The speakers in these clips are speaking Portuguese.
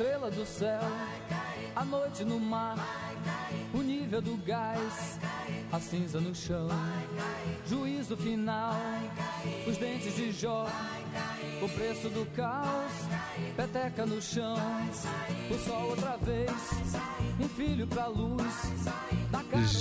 Estrela do céu, a noite no mar, nível do gás, a cinza no chão, juízo final, os dentes de Jó, o preço do caos, peteca no chão, o sol outra vez, um filho pra luz,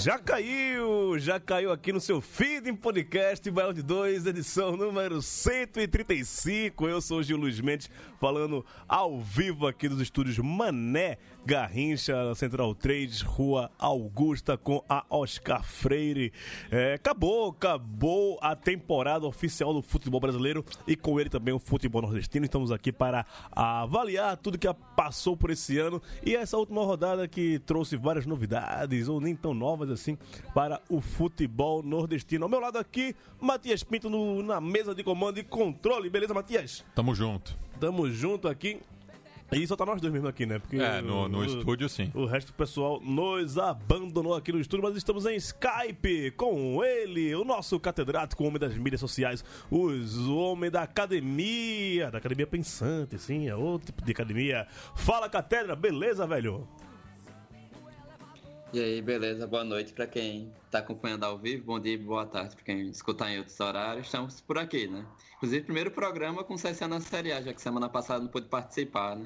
Já caiu, já caiu aqui no seu feed em podcast Baião de 2, edição número 135. Eu sou o Gil Luiz Mendes, falando ao vivo aqui dos estúdios Mané Garrincha, Central 3, Rua Augusta, com a Oscar Freire. É, acabou, acabou a temporada oficial do futebol brasileiro e com ele também o futebol nordestino. Estamos aqui para avaliar tudo que passou por esse ano e essa última rodada que trouxe várias novidades, ou nem tão novas assim, para o futebol nordestino. Ao meu lado aqui, Matias Pinto no- na mesa de comando e controle. Beleza, Matias? Tamo junto. Tamo junto aqui. E só tá nós dois mesmo aqui, né? Porque É, no, no o- estúdio sim. o resto do pessoal nos abandonou aqui no estúdio, mas estamos em Skype com ele, o nosso catedrático, o homem das mídias sociais, os, o homem da academia, da academia pensante, sim, é outro tipo de academia. Fala, catedra, beleza, velho? E aí, beleza? Boa noite para quem está acompanhando ao vivo, bom dia e boa tarde para quem escutar em outros horários. Estamos por aqui, né? Inclusive, primeiro programa com CC na Série A, já que semana passada não pude participar, né?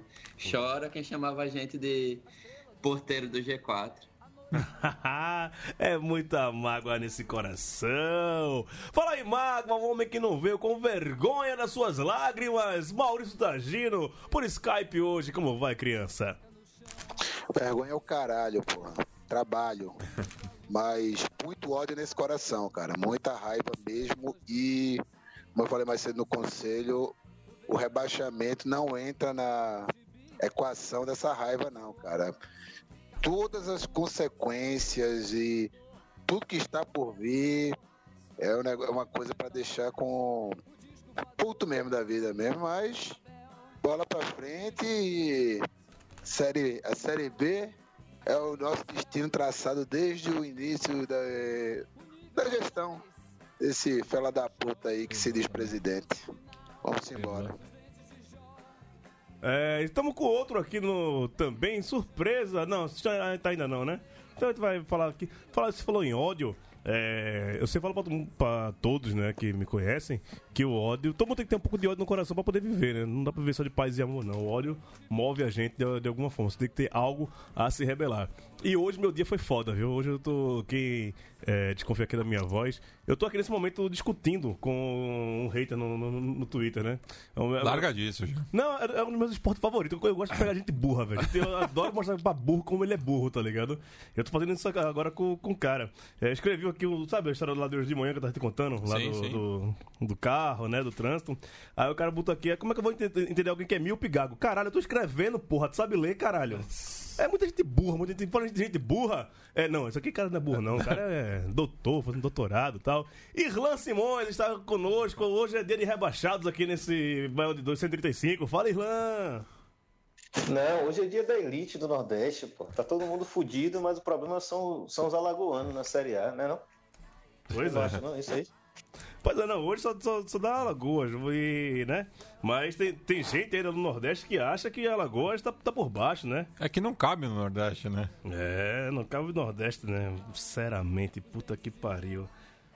Chora quem chamava a gente de porteiro do G4. é muita mágoa nesse coração. Fala aí, mágoa, um homem que não veio com vergonha nas suas lágrimas. Maurício Tagino, por Skype hoje. Como vai, criança? Vergonha é o caralho, porra. Trabalho. Mas muito ódio nesse coração, cara. Muita raiva mesmo. E, como eu falei mais cedo no conselho, o rebaixamento não entra na equação dessa raiva, não, cara. Todas as consequências e tudo que está por vir é é uma coisa para deixar com puto mesmo da vida mesmo, mas bola pra frente e série, a série B é o nosso destino traçado desde o início da, da gestão desse fela da puta aí que se diz presidente. Vamos embora. É, estamos com outro aqui no também, surpresa. Não, tá ainda não, né? Então a gente vai falar aqui. Falar, você falou em ódio. É, eu sempre falo pra, pra todos, né, que me conhecem, que o ódio. Todo mundo tem que ter um pouco de ódio no coração pra poder viver, né? Não dá pra viver só de paz e amor, não. O ódio move a gente de, de alguma forma. Você tem que ter algo a se rebelar. E hoje meu dia foi foda, viu? Hoje eu tô. Quem é, desconfia aqui da minha voz, eu tô aqui nesse momento discutindo com um hater no, no, no Twitter, né? É um- Larga disso, já. não, é, é um dos meus esportes favoritos. Eu gosto de pegar gente burra, velho. Eu adoro mostrar pra burro como ele é burro, tá ligado? Eu tô fazendo isso agora com, com o cara. É, escrevi aqui, o- sabe a história do lado de hoje de manhã que eu tava te contando? Lá Sim, do, sim. Do, do carro, né? Do trânsito. Aí o cara botou aqui, como é que eu vou ente- entender alguém que é míope e gago? Caralho, eu tô escrevendo, porra. Tu sabe ler, caralho? É muita gente burra, muita gente. Fala de gente burra. É, não, isso aqui cara não é burro, não. O cara é doutor, fazendo doutorado e tal. Irlan Simões está conosco. Hoje é dia de rebaixados aqui nesse bairro de 235. Fala, Irlan! Não, hoje é dia da elite do Nordeste, pô. Tá todo mundo fudido, mas o problema são, são os alagoanos na Série A, né não? Pois é. não? Isso aí. Pois é, não, hoje só, só, só dá Alagoas, e, né? Mas tem, tem gente ainda no Nordeste que acha que Alagoas tá, tá por baixo, né? É que não cabe no Nordeste, né? É, não cabe no Nordeste, né? Sinceramente, puta que pariu.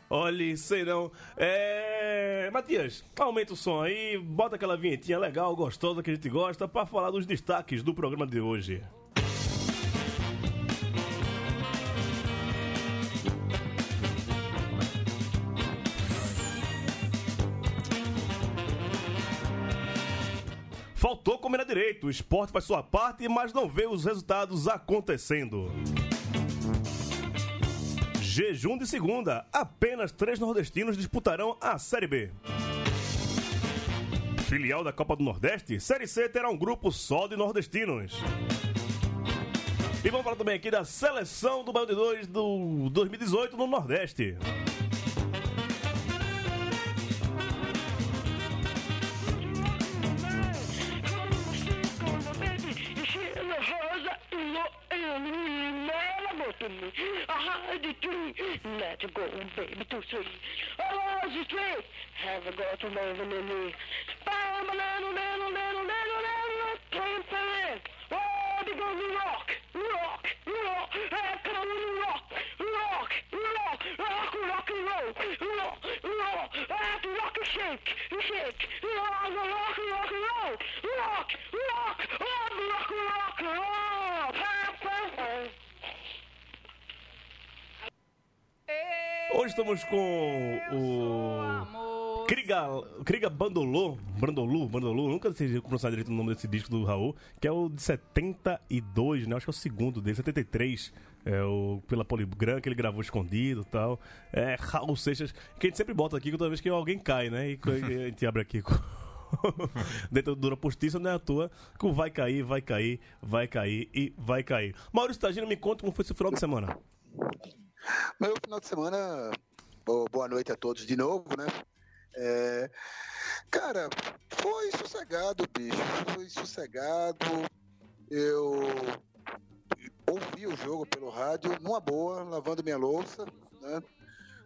Olha, sei não. É. Matias, aumenta o som aí, bota aquela vinhetinha legal, gostosa que a gente gosta, pra falar dos destaques do programa de hoje. Faltou combinar direito. O esporte faz sua parte, mas não vê os resultados acontecendo. Jejum de segunda. Apenas três nordestinos disputarão a Série B. filial da Copa do Nordeste, Série C terá um grupo só de nordestinos. E vamos falar também aqui da seleção do Balde 2 do 2018 no Nordeste. Let go, baby, to sleep. Oh, the street. Have a go to over me. Bam, little, little, little, little, little, fan. Oh, they go rock, rock, rock. Ah, come rock, rock, rock, rock, rock and roll, rock, rock. Ah, to rock and shake, shake. Rock, rock, rock and roll, rock, rock, oh, rock, rock, rock. Hoje estamos com o Kriga, Kriga Bandolô, Brandolu, Brandolu, nunca sei pronunciar direito o nome desse disco do Raul, que é o de 72, né? Acho que é o segundo dele, 73. É o pela Poligram que ele gravou escondido e tal. É Raul Seixas, que a gente sempre bota aqui toda vez que alguém cai, né? E a gente abre aqui com dentro do Dura Postiça, não é à toa que o vai cair, vai cair, vai cair e vai cair. Maurício Tagino, me conta como foi esse final de semana. Meu final de semana, bo- boa noite a todos de novo, né? É, cara, foi sossegado, bicho. Foi sossegado. Eu ouvi o jogo pelo rádio, numa boa, lavando minha louça, né?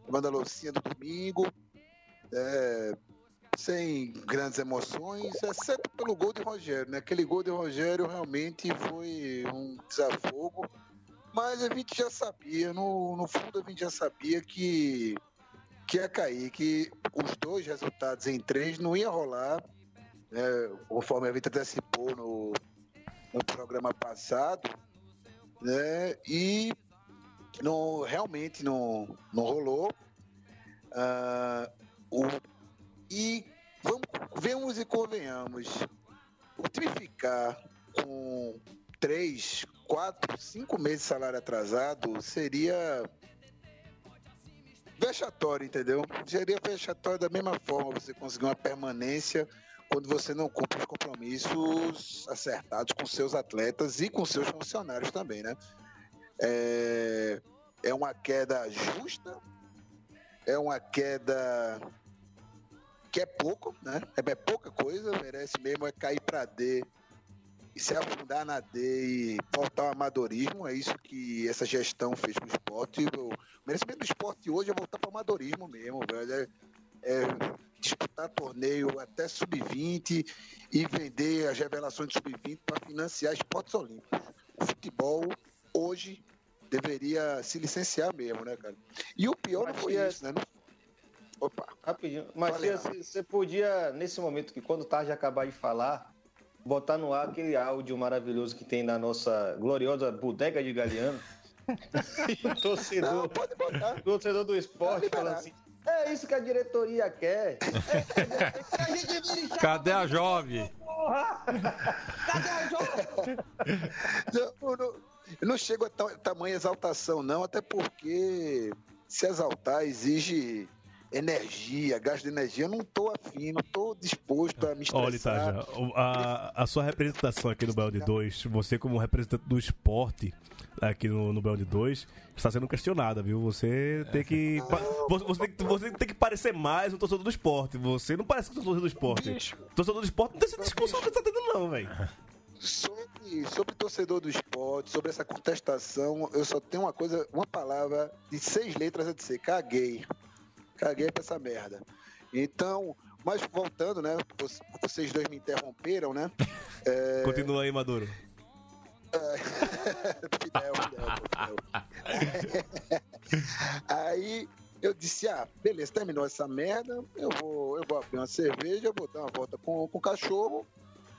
Lavando a loucinha do domingo. é, sem grandes emoções, exceto pelo gol de Rogério, né? Aquele gol de Rogério realmente foi um desafogo. Mas a gente já sabia, no, no fundo a gente já sabia que, que ia cair, que os dois resultados em três não ia rolar, né, conforme a gente antecipou no, no programa passado, né, e não, realmente não, não rolou. Ah, o, e vamos, vemos e convenhamos, o time ficar com três, quatro, cinco meses de salário atrasado seria vexatório, entendeu? Seria vexatório da mesma forma você conseguir uma permanência quando você não cumpre os compromissos acertados com seus atletas e com seus funcionários também, né? É, é uma queda justa, é uma queda que é pouco, né? É pouca coisa, merece mesmo é cair para D se afundar na D e voltar ao amadorismo. É isso que essa gestão fez com o esporte. O merecimento do esporte hoje é voltar para o amadorismo mesmo, velho. É, é disputar torneio até sub-20 e vender as revelações de sub-20 para financiar esportes olímpicos. O futebol hoje deveria se licenciar mesmo, né, cara? E o pior não foi isso, né? Opa. Rapidinho. Matias, você podia, nesse momento que quando o Tarja acabar de falar, botar no ar aquele áudio maravilhoso que tem na nossa gloriosa bodega de Galeano. o torcedor, Não, pode botar. o torcedor do esporte Tá falando liberado. assim. É isso que a diretoria quer. É, a gente vira Cadê a jovem? porra! Cadê a jovem? Não, eu não, não chego a ta- tamanha exaltação, não, até porque se exaltar exige energia, gasto de energia. Eu não tô afim, não tô disposto a me Olha, estressar. Taja, o- a, a sua representação aqui no Belo de 2, você como representante do esporte aqui no, no Belo de 2, está sendo questionada, viu? Você tem que. pa- Você, você tem que você tem que parecer mais um torcedor do esporte. Você não parece que é um torcedor do esporte. Bicho, Torcedor do esporte não tem essa discussão que você tá tendo, não, velho. sobre, sobre torcedor do esporte, sobre essa contestação, eu só tenho uma coisa, uma palavra de seis letras a dizer, caguei. Caguei pra essa merda. Então, mas voltando, né? vo- Vocês dois me interromperam, né? É, Continua aí, Maduro. Fidel, Fidel, Fidel. Aí eu disse, ah, beleza, terminou essa merda, eu vou, eu vou abrir uma cerveja, vou dar uma volta com, com o cachorro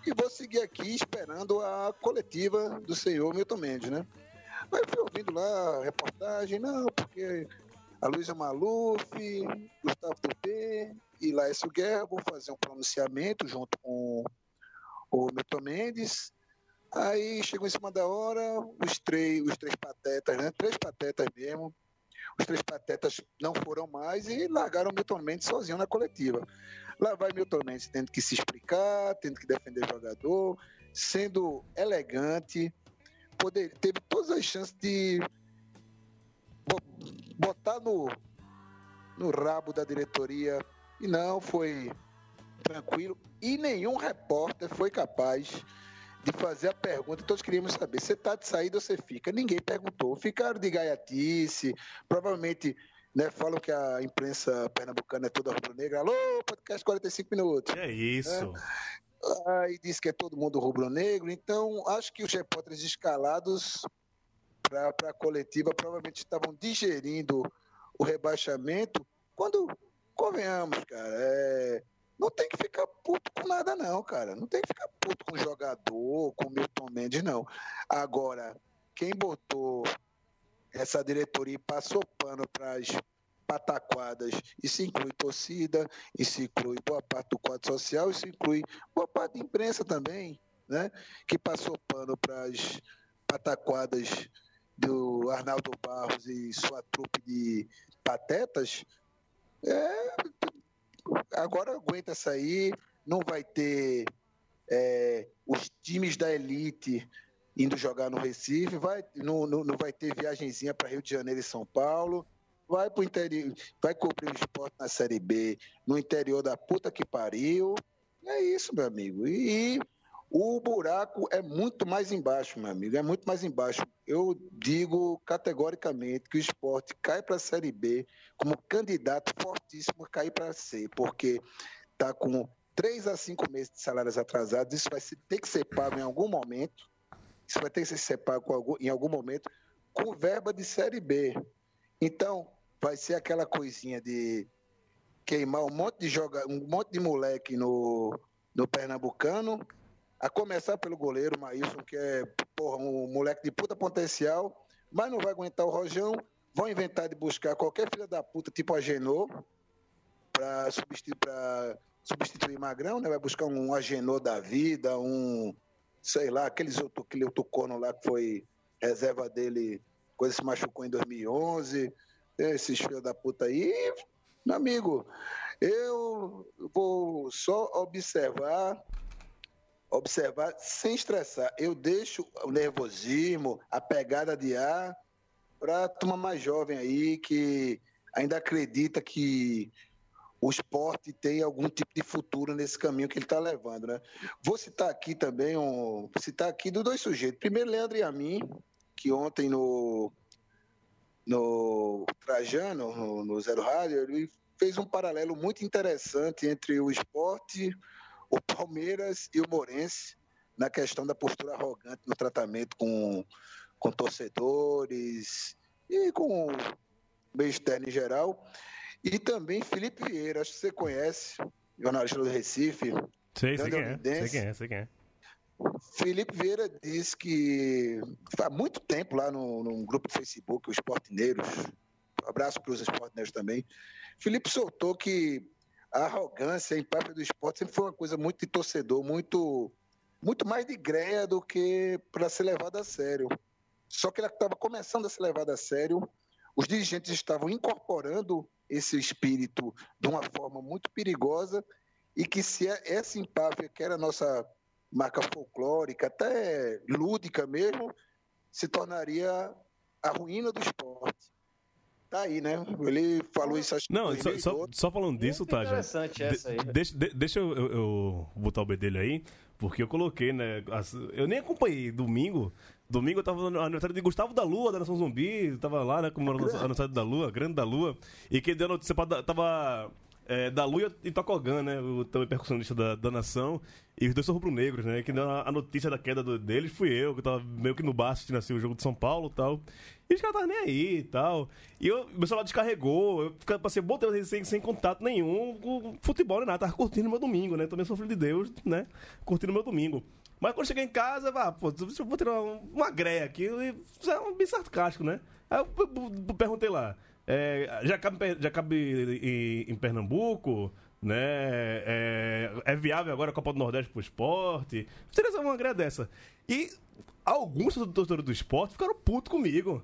e vou seguir aqui esperando a coletiva do senhor Milton Mendes, né? Aí eu fui ouvindo lá a reportagem, não, porque a Luísa Maluf, Gustavo Tupê e Laércio Guerra vão fazer um pronunciamento junto com o Milton Mendes Aí chegou em cima da hora, os três, os três patetas, né? Três patetas mesmo. os três patetas não foram mais e largaram o Milton Mendes sozinho na coletiva. Lá vai Milton Mendes tendo que se explicar, tendo que defender o jogador, sendo elegante, poder, teve todas as chances de botar no, no rabo da diretoria e não foi tranquilo e nenhum repórter foi capaz de fazer a pergunta. Todos queríamos saber: você está de saída ou você fica? Ninguém perguntou. Ficaram de gaiatice, provavelmente. Né, falam que a imprensa pernambucana é toda rubro-negra. Alô, podcast 45 minutos. É isso. Aí diz que é todo mundo rubro-negro. Então, acho que os repórteres escalados para a coletiva provavelmente estavam digerindo o rebaixamento. Quando, convenhamos, cara, é, não tem que ficar puto com nada, não, cara. Não tem que ficar puto com jogador, com Milton Mendes, não. Agora, quem botou essa diretoria e passou pano para as pataquadas, isso inclui torcida, isso inclui boa parte do quadro social, isso inclui boa parte da imprensa também, né? Que passou pano para as pataquadas do Arnaldo Barros e sua trupe de patetas. É, agora aguenta sair, não vai ter é, os times da elite indo jogar no Recife, vai, não, não, não vai ter viagenzinha para Rio de Janeiro e São Paulo, vai pro interior, vai cobrir o esporte na Série B, no interior da puta que pariu. É isso, meu amigo. E, o buraco é muito mais embaixo, meu amigo, é muito mais embaixo. Eu digo categoricamente que o esporte cai para a Série B como candidato fortíssimo a cair para C, porque está com três a cinco meses de salários atrasados, isso vai ter que ser pago em algum momento, isso vai ter que ser pago em algum momento com verba de Série B. Então, vai ser aquela coisinha de queimar um monte de joga, um monte de moleque no, no Pernambucano, a começar pelo goleiro Maílson, que é porra, um moleque de puta potencial, mas não vai aguentar o Rojão. Vão inventar de buscar qualquer filha da puta, tipo a Genô, para substituir, substituir Magrão, né? Vai buscar um Agenô da vida, um, sei lá, aqueles outro, aquele outro cono lá que foi reserva dele, coisa se machucou em 2011, esses filhos da puta aí. Meu amigo, eu vou só observar observar sem estressar. Eu deixo o nervosismo, a pegada de ar para a turma mais jovem aí que ainda acredita que o esporte tem algum tipo de futuro nesse caminho que ele está levando, né? Vou citar aqui também um, citar aqui dos dois sujeitos. Primeiro, Leandro e a mim, que ontem no no Trajano, no, no Zero Rádio, ele fez um paralelo muito interessante entre o esporte, o Palmeiras e o Morense na questão da postura arrogante no tratamento com, com torcedores e com o meio externo em geral. E também Felipe Vieira, acho que você conhece, jornalista do Recife. Sei, sei quem é. Sei quem é, sei quem é. Felipe Vieira disse que há muito tempo lá no, num grupo de Facebook, os Esportineiros, abraço para os Esportineiros também, Felipe soltou que a arrogância, a empáfia do esporte sempre foi uma coisa muito de torcedor, muito, muito mais de greia do que para ser levado a sério. Só que ela estava começando a ser levada a sério, os dirigentes estavam incorporando esse espírito de uma forma muito perigosa e que se é- essa empáfia, que era a nossa marca folclórica, até lúdica mesmo, se tornaria a ruína do esporte. Tá aí, né? Ele falou isso acho que Não, só, só, 2012. só falando disso, tá, já. interessante essa aí, né? Deixa, de- deixa eu, eu- eu botar o bedelho aí, porque eu coloquei, né? as- eu nem acompanhei domingo. Domingo eu tava no aniversário de Gustavo da Lua, da Nação Zumbi. Tava lá, né? Comemorando o aniversário da Lua, grande da Lua. E quem deu a notícia pra, tava. É, da Lua e Tocogan, né? O também percussionista da, da nação. E os dois são rubro-negros, né? Quem deu a, notícia da queda do- deles fui eu, que tava meio que no bar assistindo assim, o jogo de São Paulo e tal. E os caras estavam nem aí e tal. E eu, meu celular descarregou, eu passei bom tempo sem, sem contato nenhum com futebol nem nada. Tava curtindo meu domingo, né? Também sou filho de Deus, né? Curtindo meu domingo. Mas quando cheguei em casa, ah, pô, eu vou tirar um- uma greia aqui. E, é um bem sarcástico, né? Aí eu p- p- perguntei lá. É, já cabe, já cabe em, em Pernambuco, né? É, é viável agora a Copa do Nordeste pro esporte? Seria uma greia dessa. E alguns torcedores do esporte ficaram putos comigo.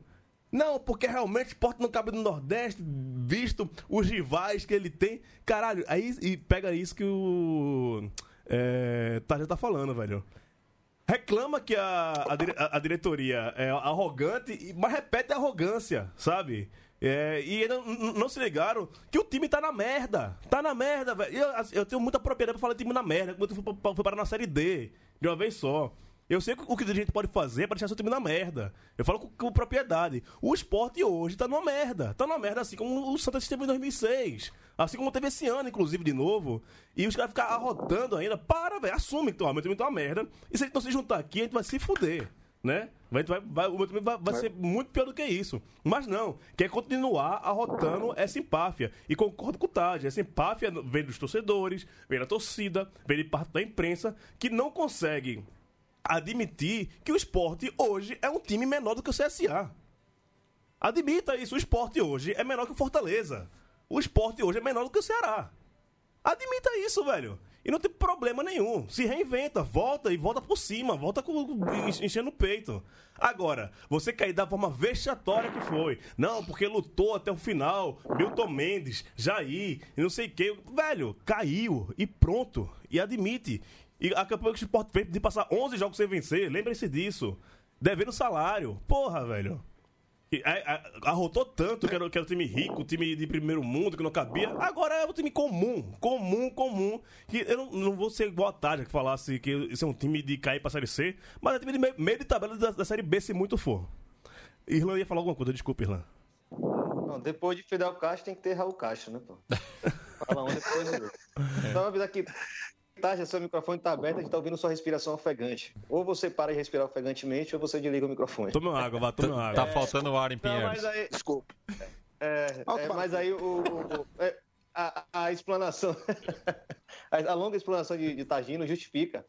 Não, porque realmente o esporte não cabe no Nordeste, visto os rivais que ele tem. Caralho, aí e pega isso que o. É, Tajá tá falando, velho. Reclama que a, a, a- diretoria é arrogante, mas repete a arrogância, sabe? É, e ainda n- n- não se ligaram que o time tá na merda. Tá na merda, velho. Eu, assim, eu tenho muita propriedade pra falar de time na merda, fui, pra- fui parar na Série D, de uma vez só. Eu sei o que a gente pode fazer pra deixar seu time na merda. Eu falo com, com propriedade. O esporte hoje tá numa merda. Tá numa merda assim como o Santa esteve em 2006. Assim como teve esse ano, inclusive, de novo. E os caras ficam arrotando ainda. Para, velho. Assume que ó, meu time tá uma merda. E se a gente não se juntar aqui, a gente vai se fuder. Né? Vai, vai, vai- o meu time vai, vai ser muito pior do que isso. Mas não, quer continuar arrotando essa empáfia. E concordo com o Taj, essa empáfia vem dos torcedores, vem da torcida, vem de parte da imprensa, que não consegue admitir que o esporte hoje é um time menor do que o CSA. Admita isso, o esporte hoje é menor que o Fortaleza. O esporte hoje é menor do que o Ceará. Admita isso, velho. E não tem problema nenhum. Se reinventa, volta e volta por cima, volta com, en- enchendo o peito. Agora, você cair da forma vexatória que foi. Não, porque lutou até o final. Milton Mendes, Jair, não sei o quê. Velho, caiu e pronto. E admite. E a campanha que o Sport fez de passar 11 jogos sem vencer, lembre-se disso. Devendo salário. Porra, velho. A- a- Arrotou tanto que era, que era um time rico, um time de primeiro mundo, que não cabia. Agora é um time comum, comum, comum. Que eu não, não vou ser igual a Tádia que falasse que isso é um time de cair pra Série C, mas é time de meio, meio de tabela da, da Série B, se muito for. Irlan ia falar alguma coisa, desculpa, Irlan. Não, depois de Fidel Castro tem que ter Raul Castro, né, pô? Fala um depois do outro. Então, avisa aqui. Tá, já seu microfone tá aberto, a gente tá ouvindo sua respiração ofegante. Ou você para de respirar ofegantemente, ou você desliga o microfone. Toma água, vá, toma água. Tá faltando ar em Não, Pinheiros. mas aí, Desculpa. é, é, mas aí o, o- o- é, a, a explanação, a, longa explanação de, de Tagino justifica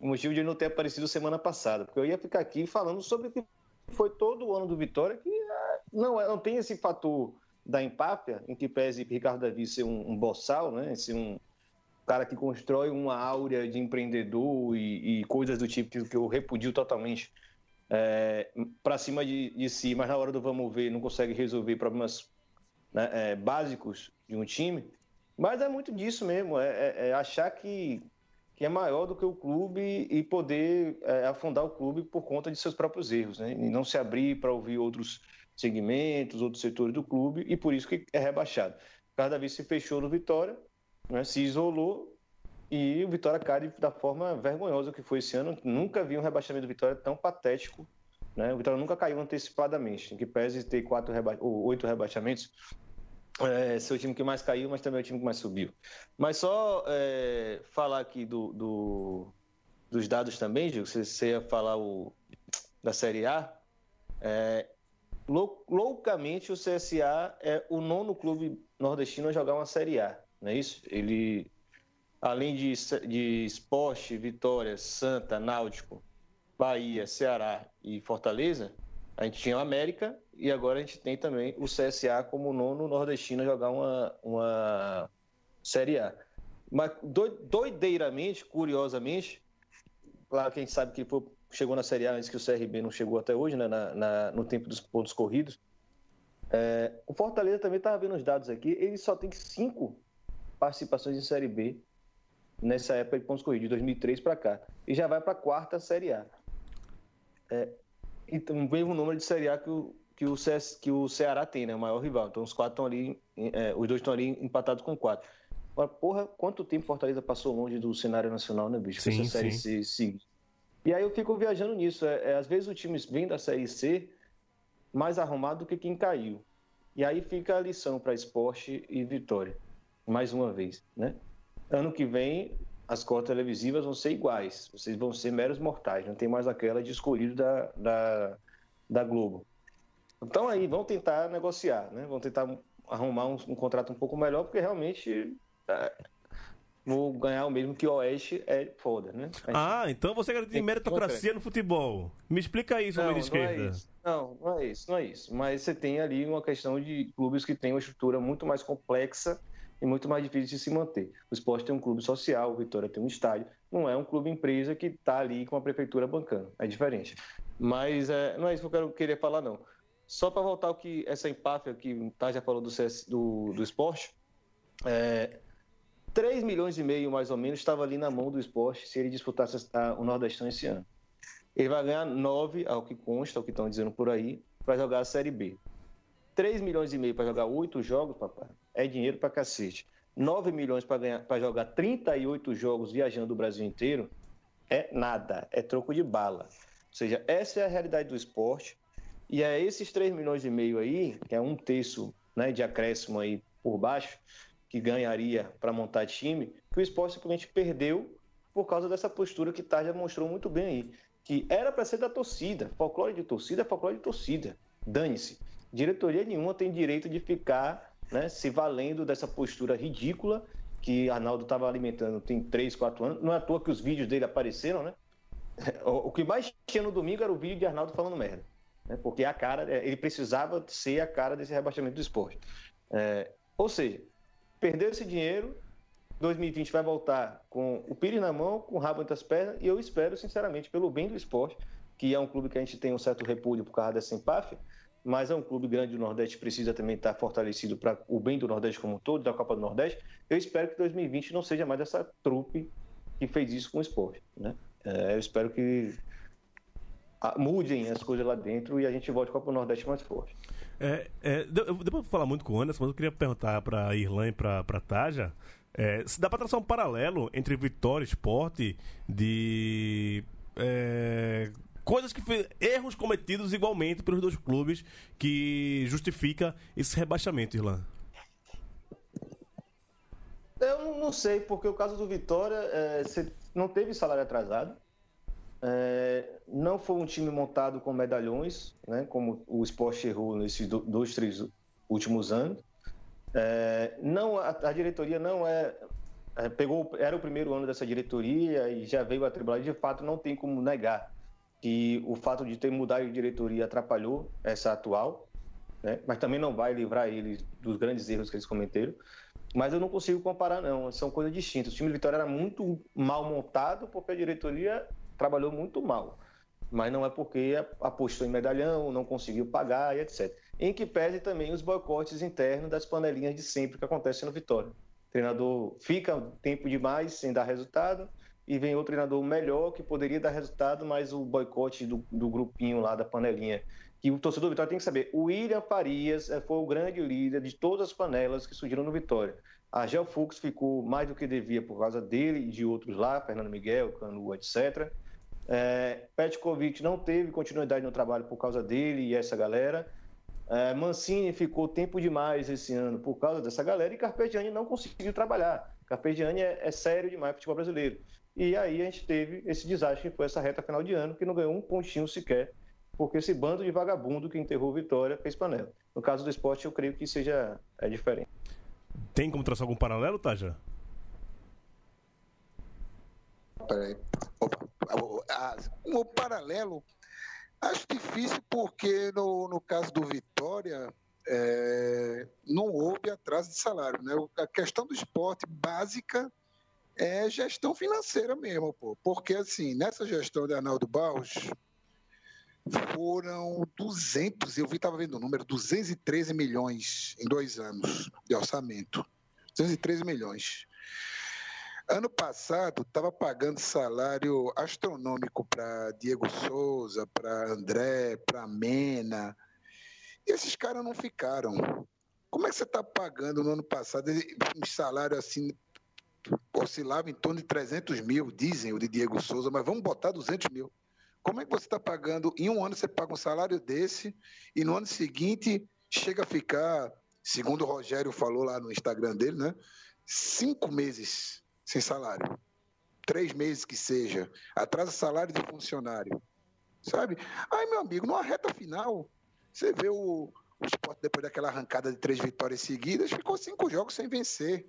o motivo de ele não ter aparecido semana passada, porque eu ia ficar aqui falando sobre o que foi todo o ano do Vitória, que ah, não, é- não tem esse fator da empáfia, em que pese Ricardo Davi ser um, um boçal, né, ser um cara que constrói uma áurea de empreendedor e, e coisas do tipo que, eu repudio totalmente é, para cima de, de si, mas na hora do vamos ver não consegue resolver problemas né, é, básicos de um time. Mas é muito disso mesmo, é, é- é achar que, que é maior do que o clube e poder é, afundar o clube por conta de seus próprios erros, né? E não se abrir para ouvir outros segmentos, outros setores do clube, e por isso que é rebaixado. Cada vez se fechou no Vitória, né, se isolou e o Vitória cai da forma vergonhosa que foi esse ano. Nunca vi um rebaixamento do Vitória tão patético. Né? O Vitória nunca caiu antecipadamente, que pese ter quatro reba... ou oito rebaixamentos. É, ser o time que mais caiu, mas também é o time que mais subiu. Mas só é, falar aqui do, do- dos dados também, Gil, você, você ia falar o, da Série A. É, lou- loucamente, o CSA é o nono clube nordestino a jogar uma Série A, não é isso? Ele, além de, de Esporte, Vitória, Santa, Náutico, Bahia, Ceará e Fortaleza, a gente tinha o América e agora a gente tem também o CSA como nono nordestino a jogar uma, uma Série A. Mas doi- doideiramente, curiosamente, claro que a gente sabe que foi- chegou na Série A antes que o CRB não chegou até hoje, né, na- na- no tempo dos pontos corridos. É, o Fortaleza também estava vendo os dados aqui, ele só tem cinco participações em Série B nessa época de pontos corridos, de 2003 para cá. E já vai para a quarta Série A. É, então, o mesmo número de Série A que o, que o, que o Ceará tem, né? O maior rival. Então, os quatro estão ali, é, os dois estão ali empatados com quatro. Agora, porra, quanto tempo Fortaleza passou longe do cenário nacional, né, bicho? Sim, essa Série sim. C. E aí eu fico viajando nisso. É, é, às vezes o time vem da Série C mais arrumado do que quem caiu. E aí fica a lição para esporte e vitória. Mais uma vez, né? Ano que vem, as cotas televisivas vão ser iguais. Vocês vão ser meros mortais. Não tem mais aquela de escolhido da, da, da Globo. Então aí, vão tentar negociar, né? Vão tentar arrumar um, um contrato um pouco melhor, porque realmente é, vou ganhar o mesmo que o Oeste é foda, né? Gente- Ah, então você acredita em Tem- meritocracia no futebol. Me explica isso, não, de não é esquerda. isso. Não, não é isso, não é isso. Mas você tem ali uma questão de clubes que têm uma estrutura muito mais complexa e muito mais difícil de se manter. O esporte tem um clube social, o Vitória tem um estádio. Não é um clube empresa que está ali com a prefeitura bancando. É diferente. Mas é, não é isso que eu quero, queria falar, não. Só para voltar ao que essa empáfia que o Tá já falou do, CS, do, do esporte, é, 3 milhões e meio, mais ou menos, estava ali na mão do esporte se ele disputasse o Nordestão esse ano. Ele vai ganhar 9, ao que consta, ao que estão dizendo por aí, para jogar a Série B. 3 milhões e meio para jogar 8 jogos, papai, é dinheiro para cacete. 9 milhões para jogar 38 jogos viajando o Brasil inteiro é nada, é troco de bala. Ou seja, essa é a realidade do esporte. E é esses 3 milhões e meio aí, que é um terço né, de acréscimo aí por baixo, que ganharia para montar time, que o esporte simplesmente perdeu por causa dessa postura que Tarja mostrou muito bem aí. Que era para ser da torcida. Folclore de torcida é folclore de torcida. Dane-se. Diretoria nenhuma tem direito de ficar né, se valendo dessa postura ridícula que Arnaldo estava alimentando tem 3, 4 anos. Não é à toa que os vídeos dele apareceram, né? O que mais tinha no domingo era o vídeo de Arnaldo falando merda né? porque a cara, é, ele precisava ser a cara desse rebaixamento do esporte. É, ou seja, perdeu esse dinheiro, 2020 vai voltar com o pires na mão, com o rabo entre as pernas, e eu espero, sinceramente, pelo bem do esporte, que é um clube que a gente tem um certo repúdio por causa dessa empáfia, mas é um clube grande do Nordeste, precisa também estar fortalecido para o bem do Nordeste como um todo, da Copa do Nordeste. Eu espero que 2020 não seja mais essa trupe que fez isso com o esporte. Né? É, eu espero que mudem as coisas lá dentro e a gente volte para o Nordeste mais forte. É, é, depois de falar muito com o Anderson, mas eu queria perguntar para a Irlã e para a Taja é, se dá para traçar um paralelo entre Vitória e Esporte de é, coisas que erros cometidos igualmente pelos dois clubes que justifica esse rebaixamento, Irlã. Eu não sei, porque o caso do Vitória, é, não teve salário atrasado. É, não foi um time montado com medalhões, né, como o esporte errou nesses dois, três últimos anos. É, não, a, a, diretoria não é, é, pegou, era o primeiro ano dessa diretoria e já veio a tribunal. De fato, não tem como negar que o fato de ter mudado de diretoria atrapalhou essa atual, né, mas também não vai livrar eles dos grandes erros que eles cometeram. Mas eu não consigo comparar, não. São coisas distintas. O time de Vitória era muito mal montado porque a diretoria trabalhou muito mal. Mas não é porque apostou em medalhão, não conseguiu pagar e etc. Em que pese também os boicotes internos das panelinhas de sempre que acontecem no Vitória. O treinador fica tempo demais sem dar resultado e vem outro treinador melhor que poderia dar resultado, mas o boicote do, do grupinho lá da panelinha. Que o torcedor do Vitória tem que saber. O William Farias eh, foi o grande líder de todas as panelas que surgiram no Vitória. A Gel Fux ficou mais do que devia por causa dele e de outros lá, Fernando Miguel, Canu, etc. É, Petkovic não teve continuidade no trabalho por causa dele e essa galera. É, Mancini ficou tempo demais esse ano por causa dessa galera e Carpegiani não conseguiu trabalhar. Carpegiani é, é sério demais para o futebol brasileiro. E aí a gente teve esse desastre que foi essa reta final de ano, que não ganhou um pontinho sequer, porque esse bando de vagabundo que enterrou Vitória fez panela. No caso do esporte, eu creio que seja é diferente. Tem como traçar algum paralelo, Taja? Peraí. Opa o paralelo acho difícil porque no, no caso do Vitória é, não houve atraso de salário. Né? A questão do esporte básica é gestão financeira mesmo, pô. porque assim, nessa gestão de Arnaldo Barros foram 200, eu estava vendo o número, 213 milhões em dois anos de orçamento. 213 milhões. Ano passado, estava pagando salário astronômico para Diego Souza, para André, para Mena. E esses caras não ficaram. Como é que você está pagando no ano passado um salário assim, oscilava em torno de 300 mil, dizem o de Diego Souza, mas vamos botar 200 mil. Como é que você está pagando? Em um ano você paga um salário desse e no ano seguinte chega a ficar, segundo o Rogério falou lá no Instagram dele, né? Cinco meses sem salário. Três meses que seja. Atrasa salário de funcionário. Sabe? Aí, meu amigo, numa reta final, você vê o, o esporte depois daquela arrancada de três vitórias seguidas, ficou cinco jogos sem vencer.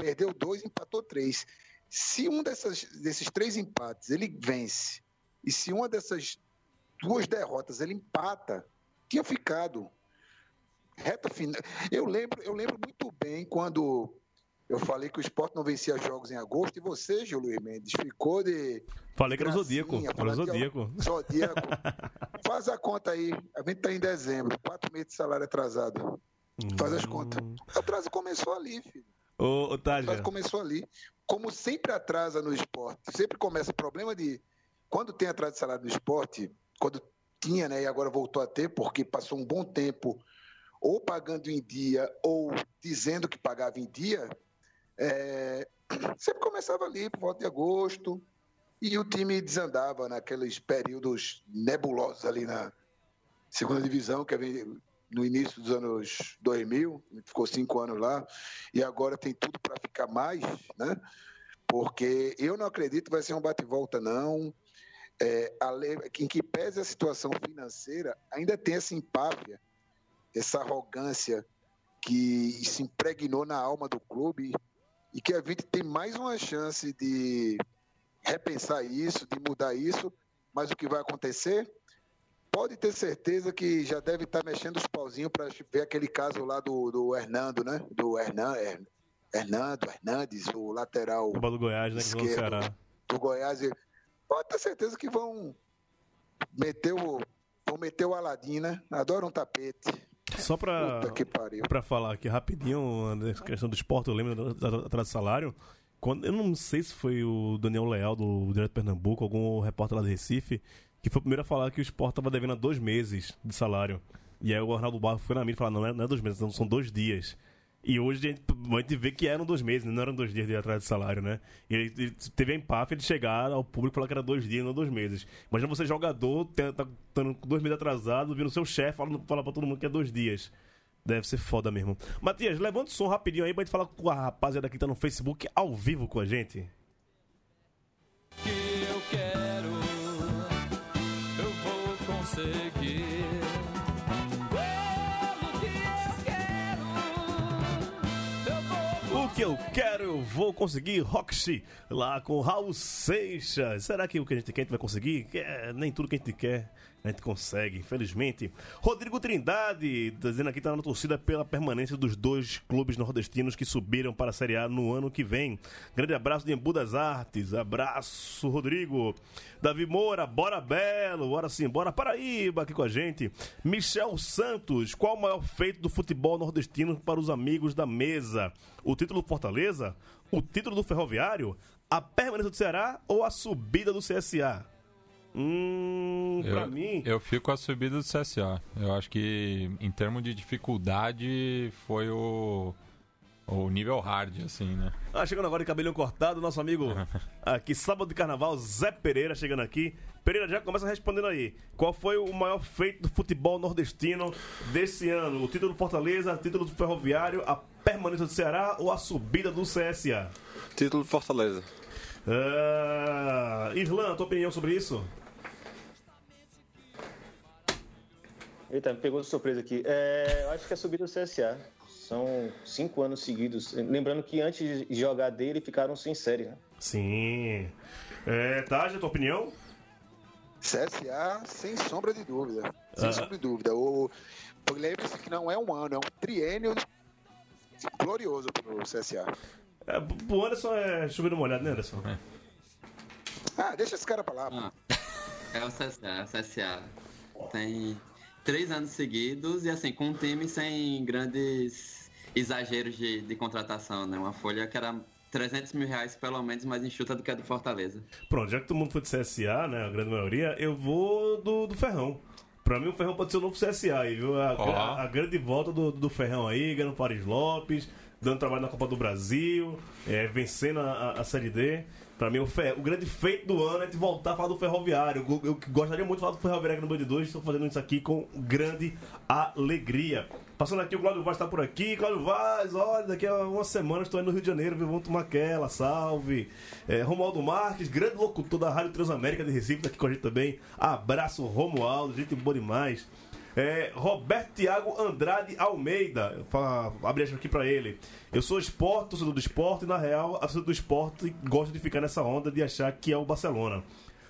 Perdeu dois, empatou três. Se um dessas, desses três empates ele vence, e se uma dessas duas derrotas ele empata, tinha ficado. Reta final. Eu lembro, eu lembro muito bem quando eu falei que o esporte não vencia jogos em agosto e você, Luiz Mendes, ficou de. Falei que era o Zodíaco. Era o Zodíaco. Zodíaco. Faz a conta aí. A gente tá em dezembro, quatro meses de salário atrasado. Faz as contas. O atraso começou ali, filho. Ô, ô O Taja, atraso começou ali. Como sempre atrasa no esporte, sempre começa problema de. Quando tem atraso de salário no esporte, quando tinha, né, e agora voltou a ter, porque passou um bom tempo ou pagando em dia ou dizendo que pagava em dia, é, sempre começava ali por volta de agosto e o time desandava naqueles períodos nebulosos ali na segunda divisão, que no início dos anos 2000, a gente ficou cinco anos lá, e agora tem tudo para ficar mais, né? Porque eu não acredito que vai ser um bate-volta, não. É, a lei- em que pese a situação financeira, ainda tem essa empáfia, essa arrogância que se impregnou na alma do clube e que a gente tem mais uma chance de repensar isso, de mudar isso, mas o que vai acontecer? Pode ter certeza que já deve estar mexendo os pauzinhos para ver aquele caso lá do, do Hernando, né? Do Hernan, Her- Hernando, Hernandes, o lateral Copa do Goiás, né? Que foi no Esquerdo. Ceará. do Goiás. Pode ter certeza que vão meter o, vão meter o Aladim, né? Adoram um tapete. Só pra, que pra falar aqui rapidinho, nessa questão do esporte, eu lembro atrás do salário. Quando, eu não sei se foi o Daniel Leal do Direto Pernambuco, algum repórter lá do Recife, que foi o primeiro a falar que o esporte tava devendo dois meses de salário. E aí o Arnaldo Barro foi na mídia e falou: não, é- não é dois meses, não, são dois dias. E hoje a gente, a gente vê que eram dois meses, né? não eram dois dias de atraso de salário, né? E ele, ele teve a empáfia de chegar ao público e falar que era dois dias, não dois meses. Imagina você, jogador, te- tá estando dois meses atrasado, vindo seu chefe falando falar pra todo mundo que é dois dias. Deve ser foda mesmo. Matias, levanta o som rapidinho aí pra gente falar com a rapaziada que tá no Facebook ao vivo com a gente. que vou O que eu quero, eu vou conseguir. Roxy, lá com Raul Seixas. Será que o que a gente quer a gente vai conseguir? É, nem tudo que a gente quer a gente consegue, infelizmente. Rodrigo Trindade, dizendo aqui, tá na torcida pela permanência dos dois clubes nordestinos que subiram para a Série A no ano que vem. Grande abraço de Embu das Artes. Abraço, Rodrigo. Davi Moura, bora Belo, bora sim, bora Paraíba aqui com a gente. Michel Santos, qual o maior feito do futebol nordestino para os amigos da mesa? O título do Fortaleza? O título do Ferroviário? A permanência do Ceará ou a subida do CSA? Hum, pra eu, mim. eu fico com a subida do CSA. Eu acho que em termos de dificuldade foi o, o nível hard, assim, né? Ah, chegando agora de cabelinho cortado, nosso amigo aqui, sábado de carnaval, Zé Pereira chegando aqui. Pereira já começa respondendo aí. Qual foi o maior feito do futebol nordestino desse ano? O título do Fortaleza, o título do Ferroviário, a permanência do Ceará ou a subida do CSA? Título de Fortaleza. Ah, Irlan, tua opinião sobre isso? Eita, me pegou de surpresa aqui. É, eu acho que é a subida do CSA. São cinco anos seguidos. Lembrando que antes de jogar dele, ficaram sem série, né? Sim. É, Taja, tua opinião? CSA, sem sombra de dúvida. Sem Ah. sombra de dúvida. O, lembre-se que não é um ano, é um triênio glorioso pro CSA. É, pro Anderson é chovendo molhado, né, Anderson? Ah, deixa esse cara pra lá. Ah, é o CSA, o CSA. Tem três anos seguidos e assim, com um time sem grandes exageros de, de contratação, né? Uma folha que era 300 mil reais pelo menos mais enxuta do que a do Fortaleza. Pronto, já que todo mundo foi de CSA, né? A grande maioria, eu vou do, do Ferrão. Pra mim, o Ferrão pode ser o novo CSA aí, viu? A, a- a grande volta do, do Ferrão aí, ganhando Paris Lopes, dando trabalho na Copa do Brasil, é, vencendo a, a- a Série D. Pra mim, o, fe- o grande feito do ano é de voltar a falar do Ferroviário. Eu, eu gostaria muito de falar do Ferroviário aqui no Band 2, estou fazendo isso aqui com grande alegria. Passando aqui, o Cláudio Vaz está por aqui. Cláudio Vaz, olha, daqui a uma semana estou aí no Rio de Janeiro, viu? Vamos tomar aquela, salve. É, Romualdo Marques, grande locutor da Rádio Transamérica de Recife, tá aqui com a gente também. Abraço, Romualdo, gente boa demais. É, Roberto Thiago Andrade Almeida, eu falo- abre aqui pra ele. Eu sou esporte, torcedor do esporte, e na real, a torcida do esporte gosta de ficar nessa onda de achar que é o Barcelona.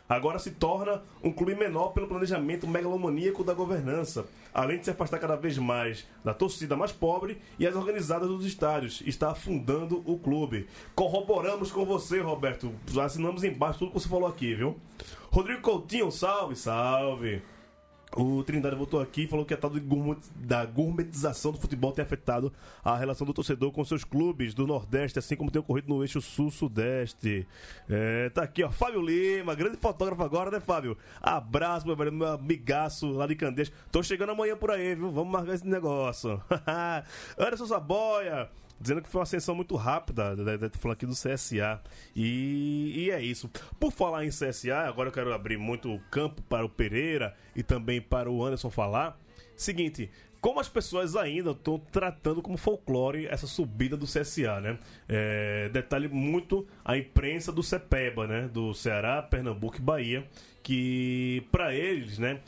Agora se torna um clube menor pelo planejamento megalomaníaco da governança, além de se afastar cada vez mais da torcida mais pobre e as organizadas dos estádios. Está afundando o clube. Corroboramos com você, Roberto. Assinamos embaixo tudo que você falou aqui, viu? Rodrigo Coutinho, salve, salve. O Trindade voltou aqui e falou que a tal da gourmetização do futebol tem afetado a relação do torcedor com seus clubes do Nordeste, assim como tem ocorrido no eixo Sul-Sudeste. É, tá aqui, ó, Fábio Lima, grande fotógrafo agora, né, Fábio? Abraço, meu meu amigaço lá de Candeias. Tô chegando amanhã por aí, viu? Vamos marcar esse negócio. Anderson Saboia. Dizendo que foi uma ascensão muito rápida, né, né, falando aqui do CSA. E, e é isso. Por falar em CSA, agora eu quero abrir muito campo para o Pereira e também para o Anderson falar. Seguinte, como as pessoas ainda estão tratando como folclore essa subida do CSA, né? É, detalhe muito a imprensa do CEPEBA, né? Do Ceará, Pernambuco e Bahia, que para eles, né?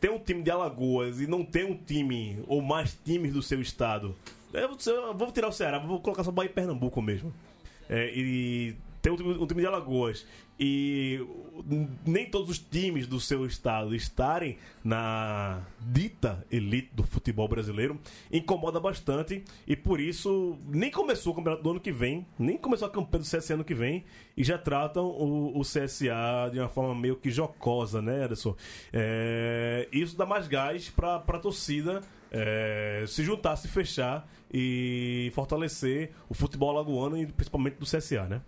Tem um time de Alagoas e não tem um time ou mais times do seu estado. Vou- eu vou tirar o Ceará, vou colocar só Bahia e Pernambuco mesmo. É, e tem um time, um time de Alagoas e nem todos os times do seu estado estarem na dita elite do futebol brasileiro incomoda bastante e por isso nem começou o campeonato do ano que vem, nem começou a campanha do CSA ano que vem e já tratam o, o CSA de uma forma meio que jocosa, né, Ederson? É, isso dá mais gás para a torcida é, se juntar, se fechar e fortalecer o futebol alagoano e principalmente do CSA, né?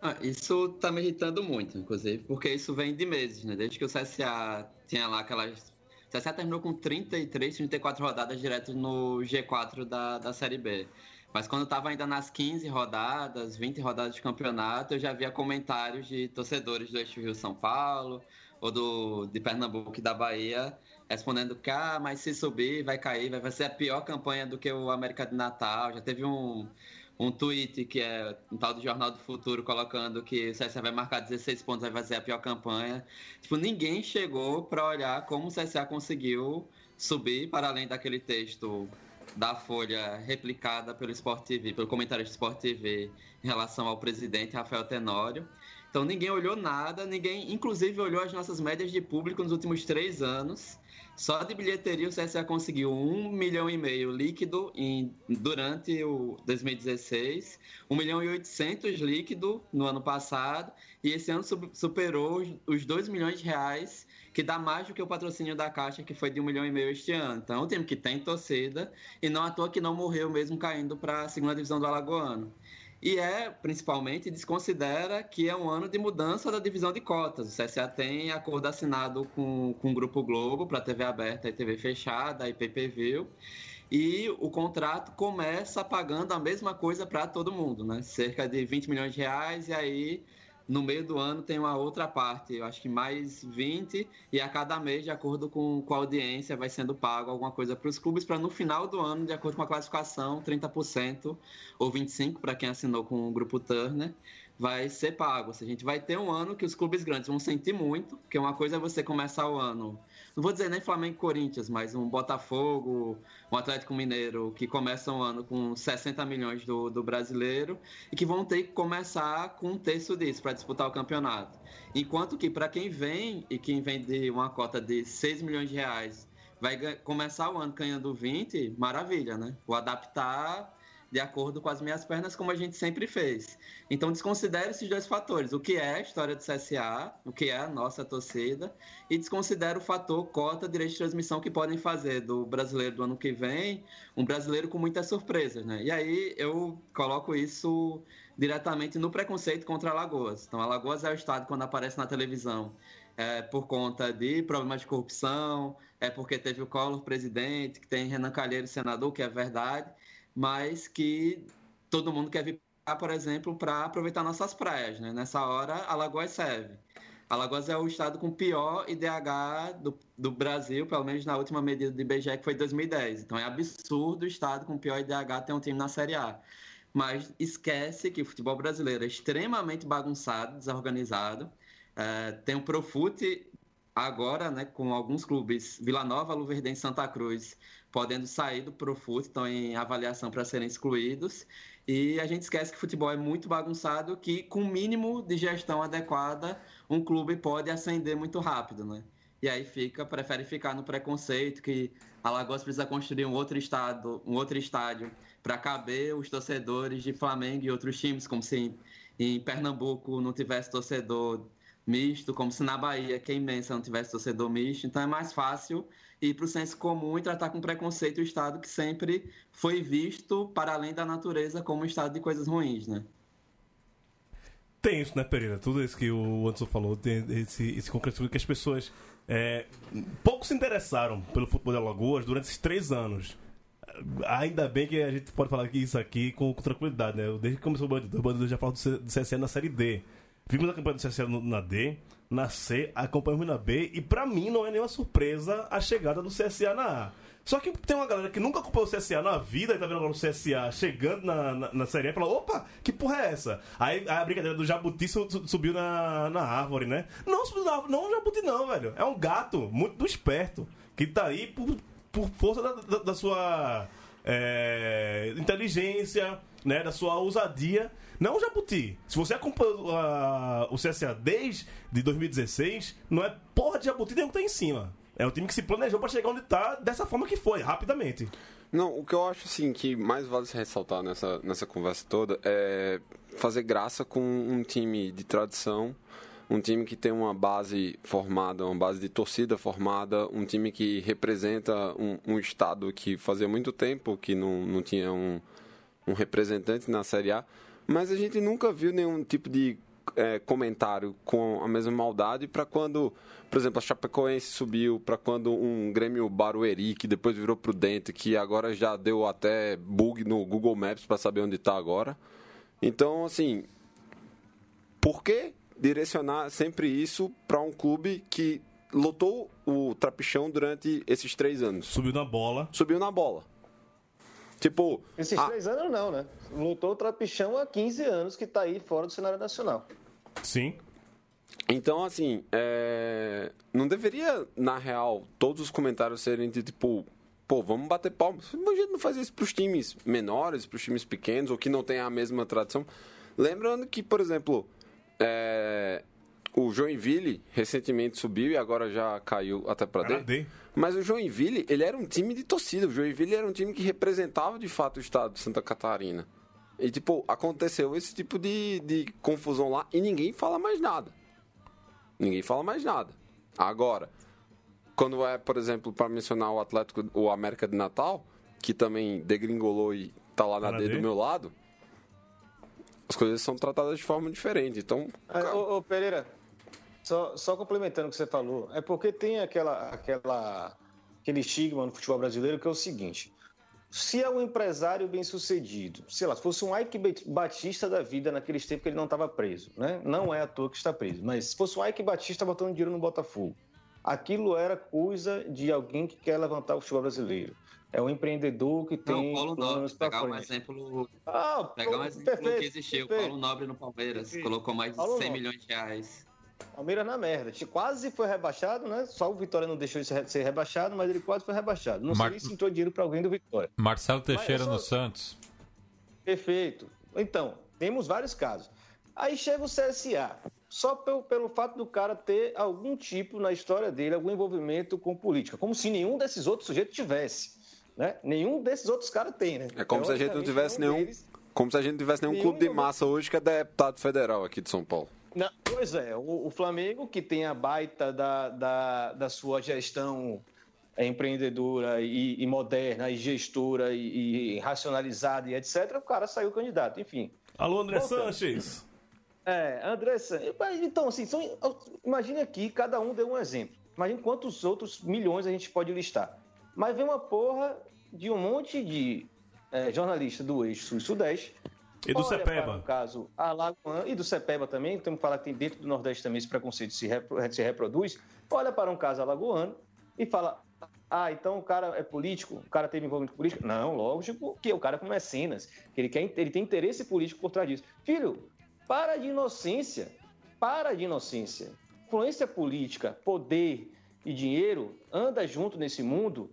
Ah, isso tá me irritando muito, inclusive, porque isso vem de meses, né? Desde que o CSA tinha lá aquelas. O CSA terminou com 33, 34 rodadas direto no G4 da, da Série B. Mas quando estava ainda nas 15 rodadas, 20 rodadas de campeonato, eu já via comentários de torcedores do Eixo Rio São Paulo, ou do, de Pernambuco e da Bahia, respondendo que, ah, mas se subir, vai cair, vai, ser a pior campanha do que o América de Natal. Já teve um, um tweet que é um tal do Jornal do Futuro colocando que o CSA vai marcar 16 pontos, vai fazer a pior campanha. Tipo, ninguém chegou para olhar como o CSA conseguiu subir para além daquele texto da Folha replicada pelo Sport TV, pelo comentário do Sport TV em relação ao presidente Rafael Tenório. Então ninguém olhou nada, ninguém, inclusive, olhou as nossas médias de público nos últimos três anos. Só de bilheteria o CSA conseguiu um milhão e meio líquido em, durante o 2016, 1 milhão e 800 líquido no ano passado, e esse ano superou os- os 2 milhões de reais, que dá mais do que o patrocínio da Caixa, que foi de 1 milhão e meio este ano. Então é um time que tem torcida, e não à toa que não morreu mesmo caindo para a segunda divisão do Alagoano. E é, principalmente, desconsidera que é um ano de mudança da divisão de cotas. O CSA tem acordo assinado com, com o Grupo Globo para TV aberta e TV fechada e. E o contrato começa pagando a mesma coisa para todo mundo, né? Cerca de 20 milhões de reais, e aí no meio do ano tem uma outra parte, eu acho que mais 20, e a cada mês, de acordo com, com a audiência, vai sendo pago alguma coisa para os clubes, para no final do ano, de acordo com a classificação, 30% ou 25% para quem assinou com o grupo Turner, vai ser pago. Ou seja, a gente vai ter um ano que os clubes grandes vão sentir muito, porque uma coisa é você começar o ano, não vou dizer nem Flamengo e Corinthians, mas um Botafogo, um Atlético Mineiro, que começam o ano com 60 milhões do, do brasileiro e que vão ter que começar com um terço disso para disputar o campeonato. Enquanto que para quem vem e quem vem de uma cota de 6 milhões de reais vai começar o ano ganhando 20, maravilha, né? Vou adaptar de acordo com as minhas pernas, como a gente sempre fez. Então, desconsidere esses dois fatores: o que é a história do CSA, o que é a nossa torcida, e desconsidere o fator cota, direito de transmissão que podem fazer do brasileiro do ano que vem um brasileiro com muitas surpresas, né? E aí eu coloco isso diretamente no preconceito contra Alagoas. Então, Alagoas é o estado quando aparece na televisão. É por conta de problemas de corrupção, é porque teve o Collor presidente, que tem Renan Calheiros senador, que é verdade, mas que todo mundo quer vir por exemplo, para aproveitar nossas praias, né? Nessa hora, Alagoas serve. Alagoas é o estado com pior IDH do, do Brasil, pelo menos na última medida do IBGE, que foi 2010. Então é absurdo o estado com pior IDH ter um time na Série A. Mas esquece que o futebol brasileiro é extremamente bagunçado, desorganizado. É, tem o Profute agora, né, com alguns clubes, Vila Nova, Luverdense Santa Cruz, podendo sair do Profut, estão em avaliação para serem excluídos. E a gente esquece que futebol é muito bagunçado, que com o mínimo de gestão adequada, um clube pode ascender muito rápido, né? E aí fica, prefere ficar no preconceito que Alagoas precisa construir um outro estado, um outro estádio para caber os torcedores de Flamengo e outros times, como se em Pernambuco não tivesse torcedor misto, como se na Bahia, que é imensa, não tivesse torcedor misto. Então é mais fácil ir para o senso comum e tratar com preconceito o Estado que sempre foi visto, para além da natureza, como um Estado de coisas ruins, né? Tem isso, né, Pereira? Tudo isso que o Anderson falou, esse, esse concreto que as pessoas é, pouco se interessaram pelo futebol de Alagoas durante esses três anos. Ainda bem que a gente pode falar isso aqui com, com tranquilidade, né? Desde que começou o Bandido, o Bandido já falou do CSE na Série D. Vimos a campanha do no- na D, na C, acompanhamos na B, e pra mim não é nenhuma surpresa a chegada do CSA na A. Só que tem uma galera que nunca acompanhou o CSA na vida e tá vendo agora o CSA chegando na, na, na Série A e fala: opa, que porra é essa? Aí a brincadeira do Jabuti su- su- subiu na, na árvore, né? Não subiu na árvore, não Jabuti, não, velho. É um gato muito esperto que tá aí por, por força da, da- da sua é, inteligência, né? Da sua ousadia. Não um Jabuti. Se você acompanhou ah, o CSA desde de 2016, não é porra de Jabuti nenhum que tá em cima. É um time que se planejou pra chegar onde tá dessa forma que foi, rapidamente. Não, o que eu acho assim que mais vale se ressaltar nessa, nessa conversa toda é fazer graça com um time de tradição, um time que tem uma base formada, uma base de torcida formada, um time que representa um, um estado que fazia muito tempo que não, não tinha um, um representante na Série A, mas a gente nunca viu nenhum tipo de é, comentário com a mesma maldade para quando, por exemplo, a Chapecoense subiu, para quando um Grêmio Barueri, que depois virou Prudente, que agora já deu até bug no Google Maps para saber onde está agora. Então, assim, por que direcionar sempre isso para um clube que lotou o trapichão durante esses três anos? Subiu na bola. Subiu na bola. Tipo, Esses a- três anos não, né? Lutou o Trapichão há 15 anos que tá aí fora do cenário nacional. Sim. Então, assim, é, não deveria, na real, todos os comentários serem de tipo, pô, vamos bater palmas. Mas a gente não faz isso pros times menores, pros times pequenos, ou que não tem a mesma tradição. Lembrando que, por exemplo, é, o Joinville recentemente subiu e agora já caiu até pra Pra D. Mas o Joinville, ele era um time de torcida. O Joinville era um time que representava de fato o estado de Santa Catarina. E, tipo, aconteceu esse tipo de, de confusão lá e ninguém fala mais nada. Ninguém fala mais nada. Agora, quando é, por exemplo, para mencionar o Atlético, o América de Natal, que também degringolou e tá lá na D. do meu lado, as coisas são tratadas de forma diferente. Então, Ah, Ô, ô, Pereira, só, só complementando o que você falou, é porque tem aquela, aquela, aquele estigma no futebol brasileiro que é o seguinte: se é um empresário bem sucedido, sei lá, se fosse um Ike Batista da vida naqueles tempos que ele não estava preso, né? Não é à toa que está preso, mas se fosse um Ike Batista botando dinheiro no Botafogo, aquilo era coisa de alguém que quer levantar o futebol brasileiro. É um empreendedor que Não, tem o Paulo Nobre, pegar um exemplo, Ah, pegar um exemplo perfeito, que existiu. perfeito. Paulo Nobre no Palmeiras, Perfeito. colocou mais de Paulo 100 Nobre. milhões de reais. Palmeiras na merda. Quase foi rebaixado, né? Só o Vitória não deixou de ser rebaixado, mas ele quase foi rebaixado. Não Mar- sei se entrou dinheiro para alguém do Vitória. Marcelo Teixeira eu no só- Santos. Perfeito. Então, temos vários casos. Aí chega o CSA. Só pelo, pelo fato do cara ter algum tipo na história dele, algum envolvimento com política. Como se nenhum desses outros sujeitos tivesse. Né? Nenhum desses outros caras tem, né? é como se a gente não tivesse nenhum, deles- como se a gente não tivesse nenhum Nenhum clube de massa hoje que é deputado federal aqui de São Paulo. Não, pois é, o, o Flamengo, que tem a baita da, da, da sua gestão é, empreendedora e, e moderna, e gestora, e, e racionalizada e etc., o cara saiu candidato, enfim. Alô, André Voltando. Sanches. É, André Santos. Então, assim, são, imagine aqui, cada um deu um exemplo. Imagine quantos outros milhões a gente pode listar. Mas vem uma porra de um monte de é, jornalista do eixo sul e do Cepeba. para o caso Alagoano e do Cepeba também, temos que falar que tem dentro do Nordeste também esse preconceito se, repro- se reproduz. Olha para um caso alagoano e fala: ah, então o cara é político, o cara teve envolvimento político? Não, lógico que o cara é mecenas, que ele, quer, ele tem interesse político por trás disso. Filho, para de inocência, para de inocência. Influência política, poder e dinheiro anda junto nesse mundo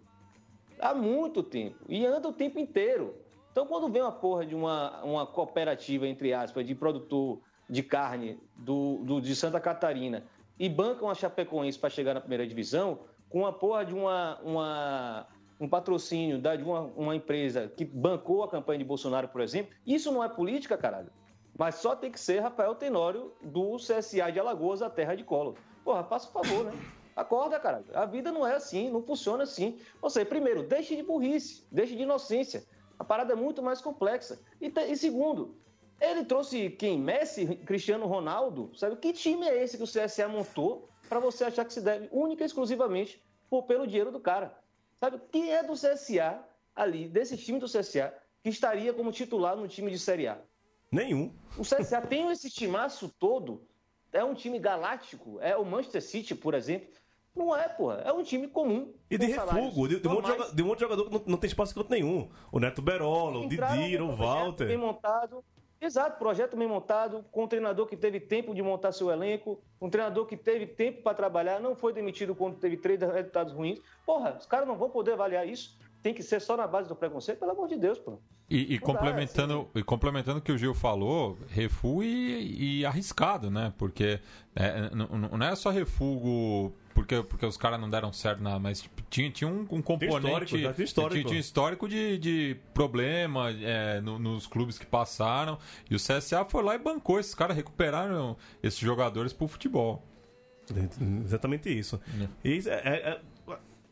há muito tempo e anda o tempo inteiro. Então, quando vem uma porra de uma, uma cooperativa, entre aspas, de produtor de carne do, do- de Santa Catarina e bancam a Chapecoense para chegar na primeira divisão, com a porra de uma, uma- um patrocínio da, de uma, uma empresa que bancou a campanha de Bolsonaro, por exemplo, isso não é política, caralho. Mas só tem que ser Rafael Tenório do CSA de Alagoas, a terra de colo. Porra, faça o favor, né? Acorda, cara. A vida não é assim, não funciona assim. Ou seja, primeiro, deixe de burrice, deixe de inocência. A parada é muito mais complexa. E, te- e segundo, ele trouxe quem? Messi, Cristiano Ronaldo? Sabe que time é esse que o CSA montou para você achar que se deve única e exclusivamente por, pelo dinheiro do cara? Sabe quem é do CSA ali, desse time do CSA, que estaria como titular no time de Série A? Nenhum. O CSA tem esse timaço todo. É um time galáctico. É o Manchester City, por exemplo. Não é, porra. É um time comum. E de refugo, de, de um monte de normais. joga- de um monte de jogador que não, não tem espaço em canto nenhum. O Neto Berola, o Didira, o projeto Walter. Bem montado. Exato, projeto bem montado, com um treinador que teve tempo de montar seu elenco, um treinador que teve tempo para trabalhar, não foi demitido quando teve três resultados ruins. Porra, os caras não vão poder avaliar isso. Tem que ser só na base do preconceito, pelo amor de Deus, pô. E, e Não dá, complementando, e complementando o que o Gil falou, refugo e, e arriscado, né? Porque é, não é só refugo porque, porque os caras não deram certo, nada, mas tipo, tinha, tinha um, um componente. histórico, já tem histórico. Tinha, tinha histórico de, de problema é, no- nos clubes que passaram. E o CSA foi lá e bancou. Esses caras recuperaram esses jogadores pro futebol. Exatamente isso. E isso é, é- é-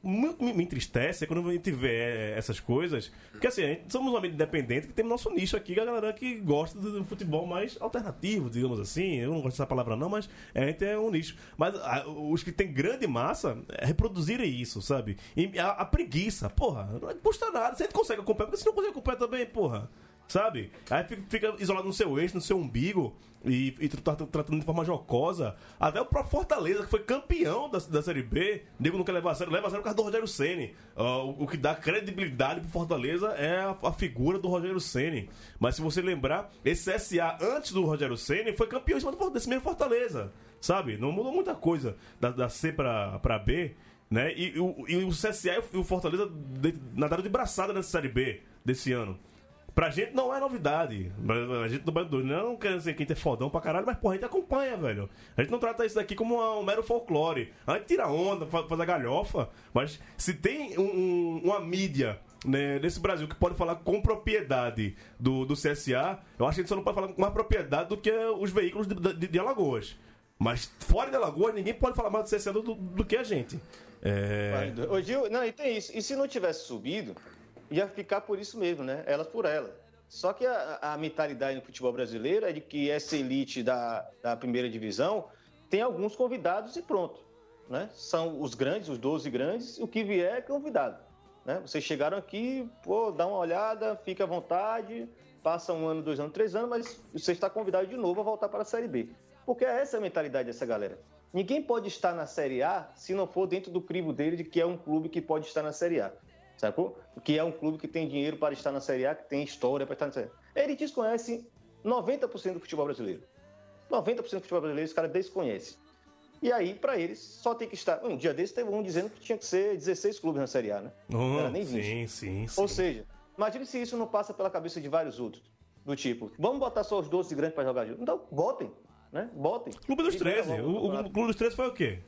me, me entristece é quando a gente vê essas coisas. Porque assim, a gente somos uma mídia independente que tem nosso nicho aqui, a galera que gosta do, do futebol mais alternativo, digamos assim. Eu não gosto dessa palavra, não, mas a gente é um nicho. Mas ah, os que tem grande massa é, reproduzirem isso, sabe? E a, a preguiça, porra, não custa nada. Se a gente consegue acompanhar, porque se não consegue acompanhar também, porra. Sabe? Aí fica, isolado no seu eixo, no seu umbigo e, e tra- tratando de forma jocosa. Até o próprio Fortaleza, que foi campeão da, da Série B, nego não quer levar a sério, leva a sério por causa do Rogério Ceni. o, o que dá credibilidade pro Fortaleza é a, a figura do Rogério Ceni. Mas se você lembrar, esse SA antes do Rogério Ceni foi campeão em cima desse mesmo Fortaleza. Sabe? Não mudou muita coisa da, da C pra, pra B. Né? E, e e o CSA e o Fortaleza de- nadaram de braçada nessa Série B desse ano. Pra gente não é novidade. A gente não vai não quer dizer que é fodão pra caralho, mas porra, a gente acompanha, velho. A gente não trata isso daqui como um mero folclore. A gente tira onda, fa- faz a galhofa, mas se tem um- uma mídia né, nesse Brasil que pode falar com propriedade do, do CSA, eu acho que a gente só não pode falar com mais propriedade do que os veículos de, de- de Alagoas. Mas fora de Alagoas, ninguém pode falar mais do CSA do, do- do que a gente. É... Ô, Gil, não, e tem isso. E se não tivesse subido, ia ficar por isso mesmo, né? Elas por ela. Só que a, a mentalidade no futebol brasileiro é de que essa elite da, da primeira divisão tem alguns convidados e pronto. Né? São os grandes, os 12 grandes, o que vier é convidado. Né? Vocês chegaram aqui, pô, dá uma olhada, fica à vontade, passa um ano, dois anos, três anos, mas você está convidado de novo a voltar para a Série B. Porque é essa a mentalidade dessa galera. Ninguém pode estar na Série A se não for dentro do crivo dele de que é um clube que pode estar na Série A. Sacou? Que é um clube que tem dinheiro para estar na Série A, que tem história para estar na Série A. Eles desconhecem 90% do futebol brasileiro. 90% do futebol brasileiro os caras desconhecem. E aí, para eles, só tem que estar. Um dia desse teve um dizendo que tinha que ser 16 clubes na Série A, né? Não era nem 20. sim, sim, sim. Ou seja, imagine se isso não passa pela cabeça de vários outros. Do tipo, vamos botar só os 12 grandes para jogar junto. Então, botem, né? Botem. Clube dos E 13. ganha O, o-. Clube dos 13 foi o quê?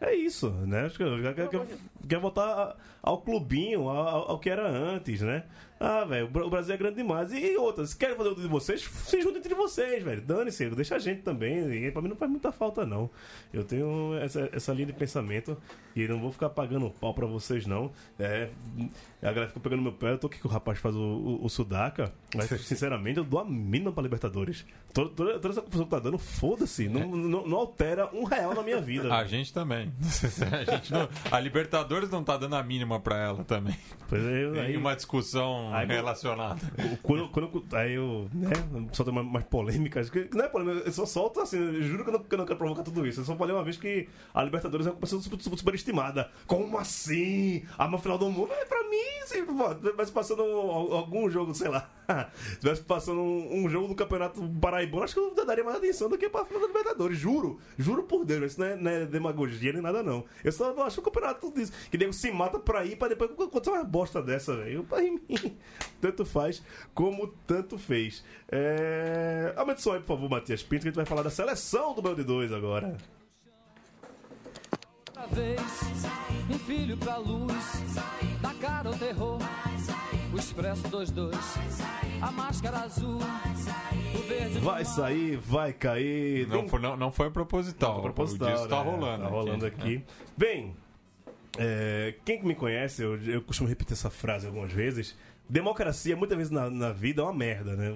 É isso, né? Acho que quer, quer, quer, quer voltar ao clubinho, ao, ao que era antes, né? Ah, velho, o Bra- o Brasil é grande demais. E outras, se querem fazer o de vocês, se juntem entre vocês, velho. Dane-se, deixa a gente também. E Pra mim não faz muita falta, não. Eu tenho essa, essa linha de pensamento e não vou ficar pagando pau pra vocês, não. É, a galera fica pegando meu pé, eu tô aqui que o rapaz faz o, o, o Sudaca, mas sinceramente eu dou a mínima pra Libertadores. Toda, toda, toda essa confusão que tá dando, foda-se. Não, não, não altera um real na minha vida. A gente também. A, gente não- a Libertadores não tá dando a mínima pra ela também. Pois é, eu- Tem aí, uma discussão Aí- relacionada. quando, quando, aí eu, né, solto mais, mais polêmicas. que Não é polêmica, eu só solto assim, eu juro que eu, não, que eu não quero provocar tudo isso. Eu só falei uma vez que a Libertadores é uma competição super, super, superestimada. Como assim? A uma final do mundo? É pra mim, se pô, tivesse passando al- algum jogo, sei lá. Se tivesse passando um, um jogo do Campeonato Paraibano, acho que eu daria mais atenção do que pra final da Libertadores. Juro, juro por Deus. Isso não é, não é demagogia nem nada, não. Eu só não acho o campeonato tudo isso. Que nego se mata pra ir, pra depois acontecer uma bosta dessa, velho. Pra mim, tanto faz como tanto fez. É... Aumente o som aí, por favor, Matias Pinto, que a gente vai falar da seleção do Bel de 2 agora. Outra vez, um filho pra luz, da cara ao terror. Expresso 22, a máscara azul, o verde do Vai sair, vai cair. Não foi, não, não foi proposital. Não, proposital, o disco tá né? rolando. Tá rolando aqui. Bem, é, quem me conhece, eu, eu costumo repetir essa frase algumas vezes. Democracia, muitas vezes na, na vida, é uma merda, né?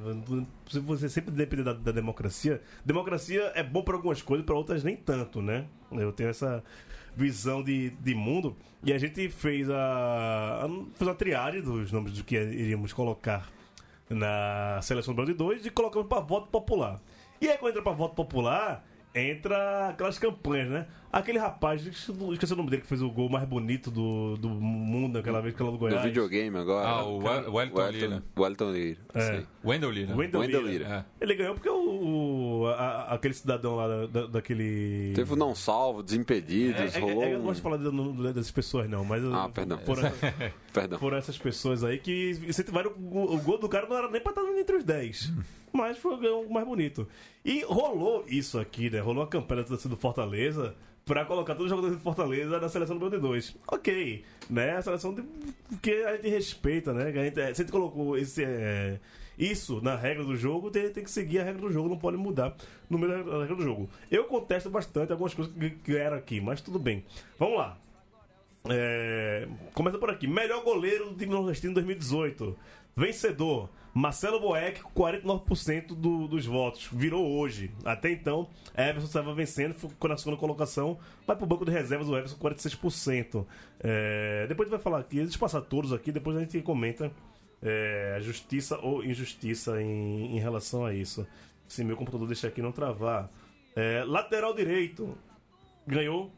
Se você sempre depender da, da democracia, democracia é bom para algumas coisas, para outras nem tanto, né? Eu tenho essa visão de, de mundo e a gente fez a, a fez uma triagem dos nomes do que iríamos colocar na seleção do Brasil 2 e colocamos para voto popular. E aí quando entra para voto popular, entra aquelas campanhas, né? Aquele rapaz, esqueci o nome dele, que fez o gol mais bonito do, do mundo naquela vez que ela do Do Goiás. videogame agora. Ah, o Wel- Wellington Lira. Wellington Lira. É. Wendell Lira. Wendell Wendell Lira. Lira. É. Ele ganhou porque o, o- a- aquele cidadão lá da- da- daquele. Teve o não salvo, É, desimpedidos, é, é, rolou. eu não gosto de falar de- de- dessas pessoas, não, mas. Ah, perdão. Foram, Perdão. foram essas pessoas aí que incentivaram o, gol- o gol do cara não era nem pra estar entre os 10. Mas foi o mais bonito. E rolou isso aqui, né? Rolou a campanha do Fortaleza pra colocar todos os jogadores do Fortaleza na seleção do 2. Ok, né? A seleção de, que a gente respeita, né? A gente, é, se a gente colocou esse, é, isso na regra do jogo, tem, tem que seguir a regra do jogo, não pode mudar no meio da regra do jogo. Eu contesto bastante algumas coisas que, que eram aqui, mas tudo bem. Vamos lá. É, começa por aqui. Melhor goleiro do time nordestino em 2018. Vencedor. Marcelo Boeck com 49% do- dos votos. Virou hoje. Até então, Everson estava vencendo, ficou na segunda colocação. Vai pro banco de reservas o Everson com 46%. É, depois a gente vai falar aqui, deixa eu passar todos aqui, depois a gente comenta é, justiça ou injustiça em, em relação a isso. Se meu computador deixar aqui não travar. É, lateral direito. Ganhou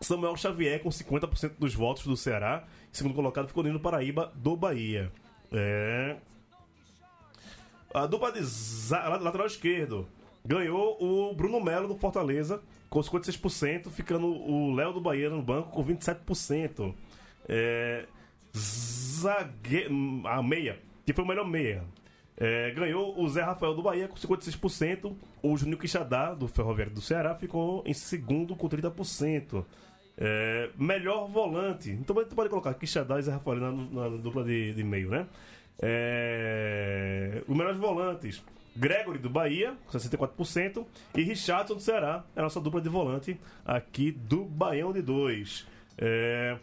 Samuel Xavier com 50% dos votos do Ceará. Segundo colocado ficou Nino Paraíba do Bahia. É. A dupla de lateral esquerdo ganhou o Bruno Melo do Fortaleza com 56%, ficando o Léo do Bahia no banco com 27%. É. Zague... A meia, que foi o melhor meia. É, ganhou o Zé Rafael do Bahia com 56%. O Juninho Quixadá, do Ferroviário do Ceará, ficou em segundo com 30%. É, melhor volante. Então você pode colocar Quixadá e Zé Rafael na, na dupla de, de meio, né? É, os melhores volantes. Gregory do Bahia, com 64%, e Richardson do Ceará, é a nossa dupla de volante aqui do Baião de 2. É,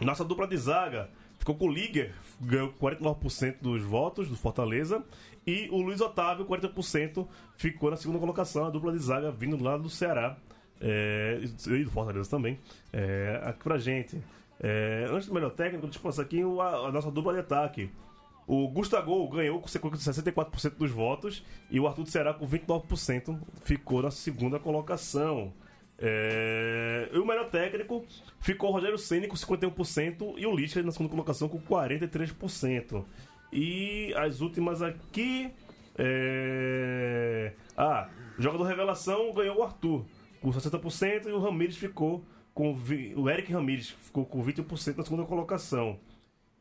nossa dupla de zaga ficou com o Liger, ganhou 49% dos votos do Fortaleza. E o Luiz Otávio, 40%, ficou na segunda colocação, a dupla de zaga vindo lá do Ceará. É, e do Fortaleza também. É, aqui pra gente. É, antes do melhor técnico, deixa eu passar aqui a, a nossa dupla de ataque. O Gustavo ganhou com 64% dos votos e o Arthur do Ceará com 29% ficou na segunda colocação. É, E o melhor técnico ficou o Rogério Ceni com 51% e o Lisca na segunda colocação com 43%. E as últimas aqui. É... Ah, jogador revelação ganhou o Arthur com 60% e o Ramires ficou com. O Eric Ramires ficou com 21% na segunda colocação.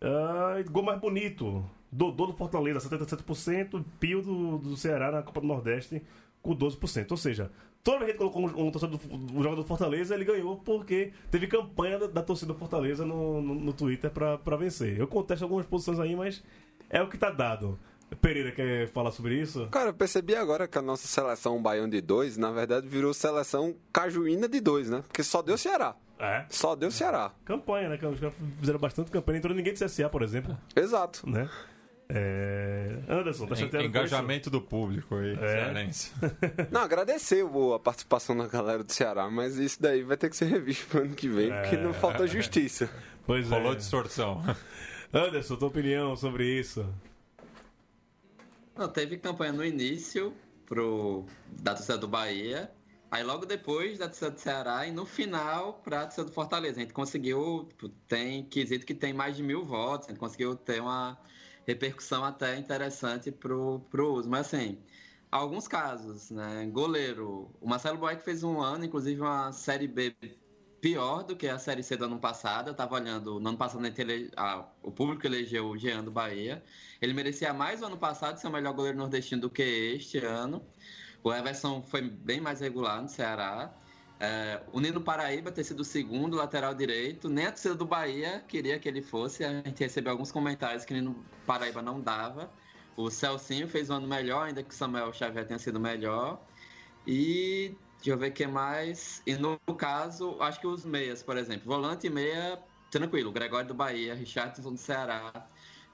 E gol mais bonito. Dodô do Fortaleza, 77%. Pio do, do Ceará na Copa do Nordeste com 12%. Ou seja, toda vez que colocou um, um torcedor do, um jogador do Fortaleza, ele ganhou porque teve campanha da, da torcida do Fortaleza no, no, no Twitter pra vencer. Eu contesto algumas posições aí, mas é o que tá dado. Pereira quer falar sobre isso? Cara, eu percebi agora que a nossa seleção Baião de dois, na verdade, virou seleção Cajuína de dois, né? Porque só deu Ceará. É. Só deu Ceará. Campanha, né? Que Os caras fizeram bastante campanha. Não entrou ninguém de CSA, por exemplo. Exato. Né? É... Anderson, tá chateado Engajamento do público aí, É. cearense. Não, agradecer a participação da galera do Ceará, mas isso daí vai ter que ser revisto pro ano que vem, porque não falta justiça. Pois Rolou é. distorção. Anderson, tua opinião sobre isso? Não, teve campanha no início pro, da torcida do Bahia, aí logo depois da torcida do Ceará e no final pra torcida do Fortaleza. A gente conseguiu, tipo, tem quesito que tem mais de mil votos, a gente conseguiu ter uma repercussão até interessante pro, pro uso. Mas assim, alguns casos, né? Goleiro, o Marcelo Boeck fez um ano, inclusive uma Série B pior do que a Série C do ano passado. Eu tava olhando, no ano passado ele- o público elegeu o Jean do Bahia. Ele merecia mais o ano passado ser o melhor goleiro nordestino do que este ano. O Everson foi bem mais regular no Ceará. É, o Nino Paraíba ter sido o segundo lateral direito, nem a torcida do Bahia queria que ele fosse. A gente recebeu alguns comentários que o Nino Paraíba não dava. O Celcinho fez um ano melhor, ainda que o Samuel Xavier tenha sido melhor. E deixa eu ver o que mais. E no caso, acho que os meias, por exemplo, volante e meia, tranquilo. Gregório do Bahia, Richardson do Ceará,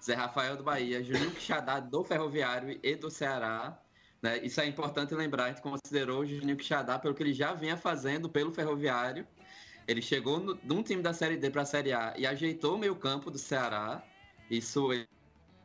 Zé Rafael do Bahia, Juninho Quixadá do Ferroviário e do Ceará. Né? Isso é importante lembrar, a gente considerou o Juninho Quixadá pelo que ele já vinha fazendo pelo Ferroviário. Ele chegou no, num time da Série D para a Série A e ajeitou o meio campo do Ceará. Isso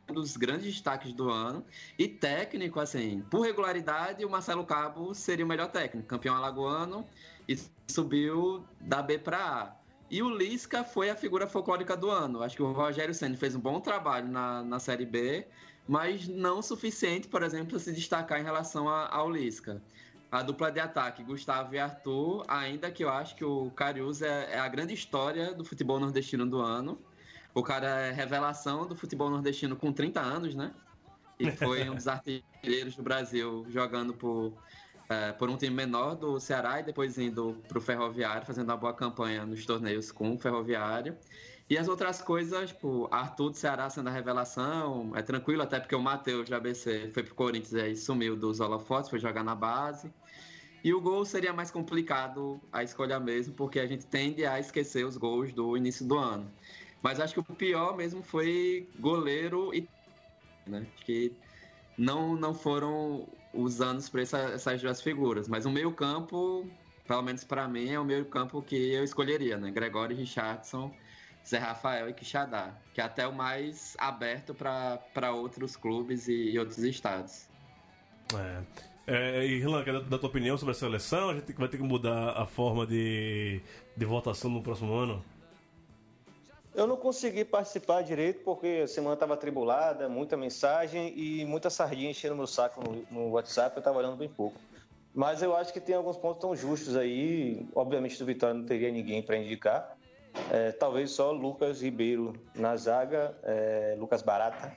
um dos grandes destaques do ano. E técnico, assim, por regularidade, o Marcelo Cabo seria o melhor técnico. Campeão alagoano e subiu da B para A. E o Lisca foi a figura folclórica do ano. Acho que o Rogério Senna fez um bom trabalho na, na Série B, mas não o suficiente, por exemplo, para se destacar em relação a, ao Lisca. A dupla de ataque, Gustavo e Arthur, ainda que eu acho que o Carius é, é a grande história do futebol nordestino do ano. O cara é revelação do futebol nordestino com 30 anos, né? E foi um dos artilheiros do Brasil jogando por é, por um time menor do Ceará e depois indo para o Ferroviário, fazendo uma boa campanha nos torneios com o Ferroviário. E as outras coisas, tipo, Arthur do Ceará sendo a revelação, é tranquilo, até porque o Matheus de ABC foi pro Corinthians e aí sumiu dos holofotes, foi jogar na base. E o gol seria mais complicado a escolha mesmo, porque a gente tende a esquecer os gols do início do ano. Mas acho que o pior mesmo foi goleiro e. Né? Acho que não, não foram os anos para essa, essas duas figuras. Mas o meio-campo, pelo menos para mim, é o meio-campo que eu escolheria, né? Gregório Richardson, Zé Rafael e Quixadá, que é até o mais aberto para outros clubes e, e, outros estados. É. É, Rilan, da, da tua opinião sobre a seleção, a gente vai ter que mudar a forma de, de votação no próximo ano? Eu não consegui participar direito porque a semana estava atribulada, muita mensagem e muita sardinha enchendo meu saco no, no WhatsApp, eu estava olhando bem pouco. Mas eu acho que tem alguns pontos tão justos aí. Obviamente, do Vitória não teria ninguém para indicar. É, talvez só Lucas Ribeiro na zaga, é, Lucas Barata,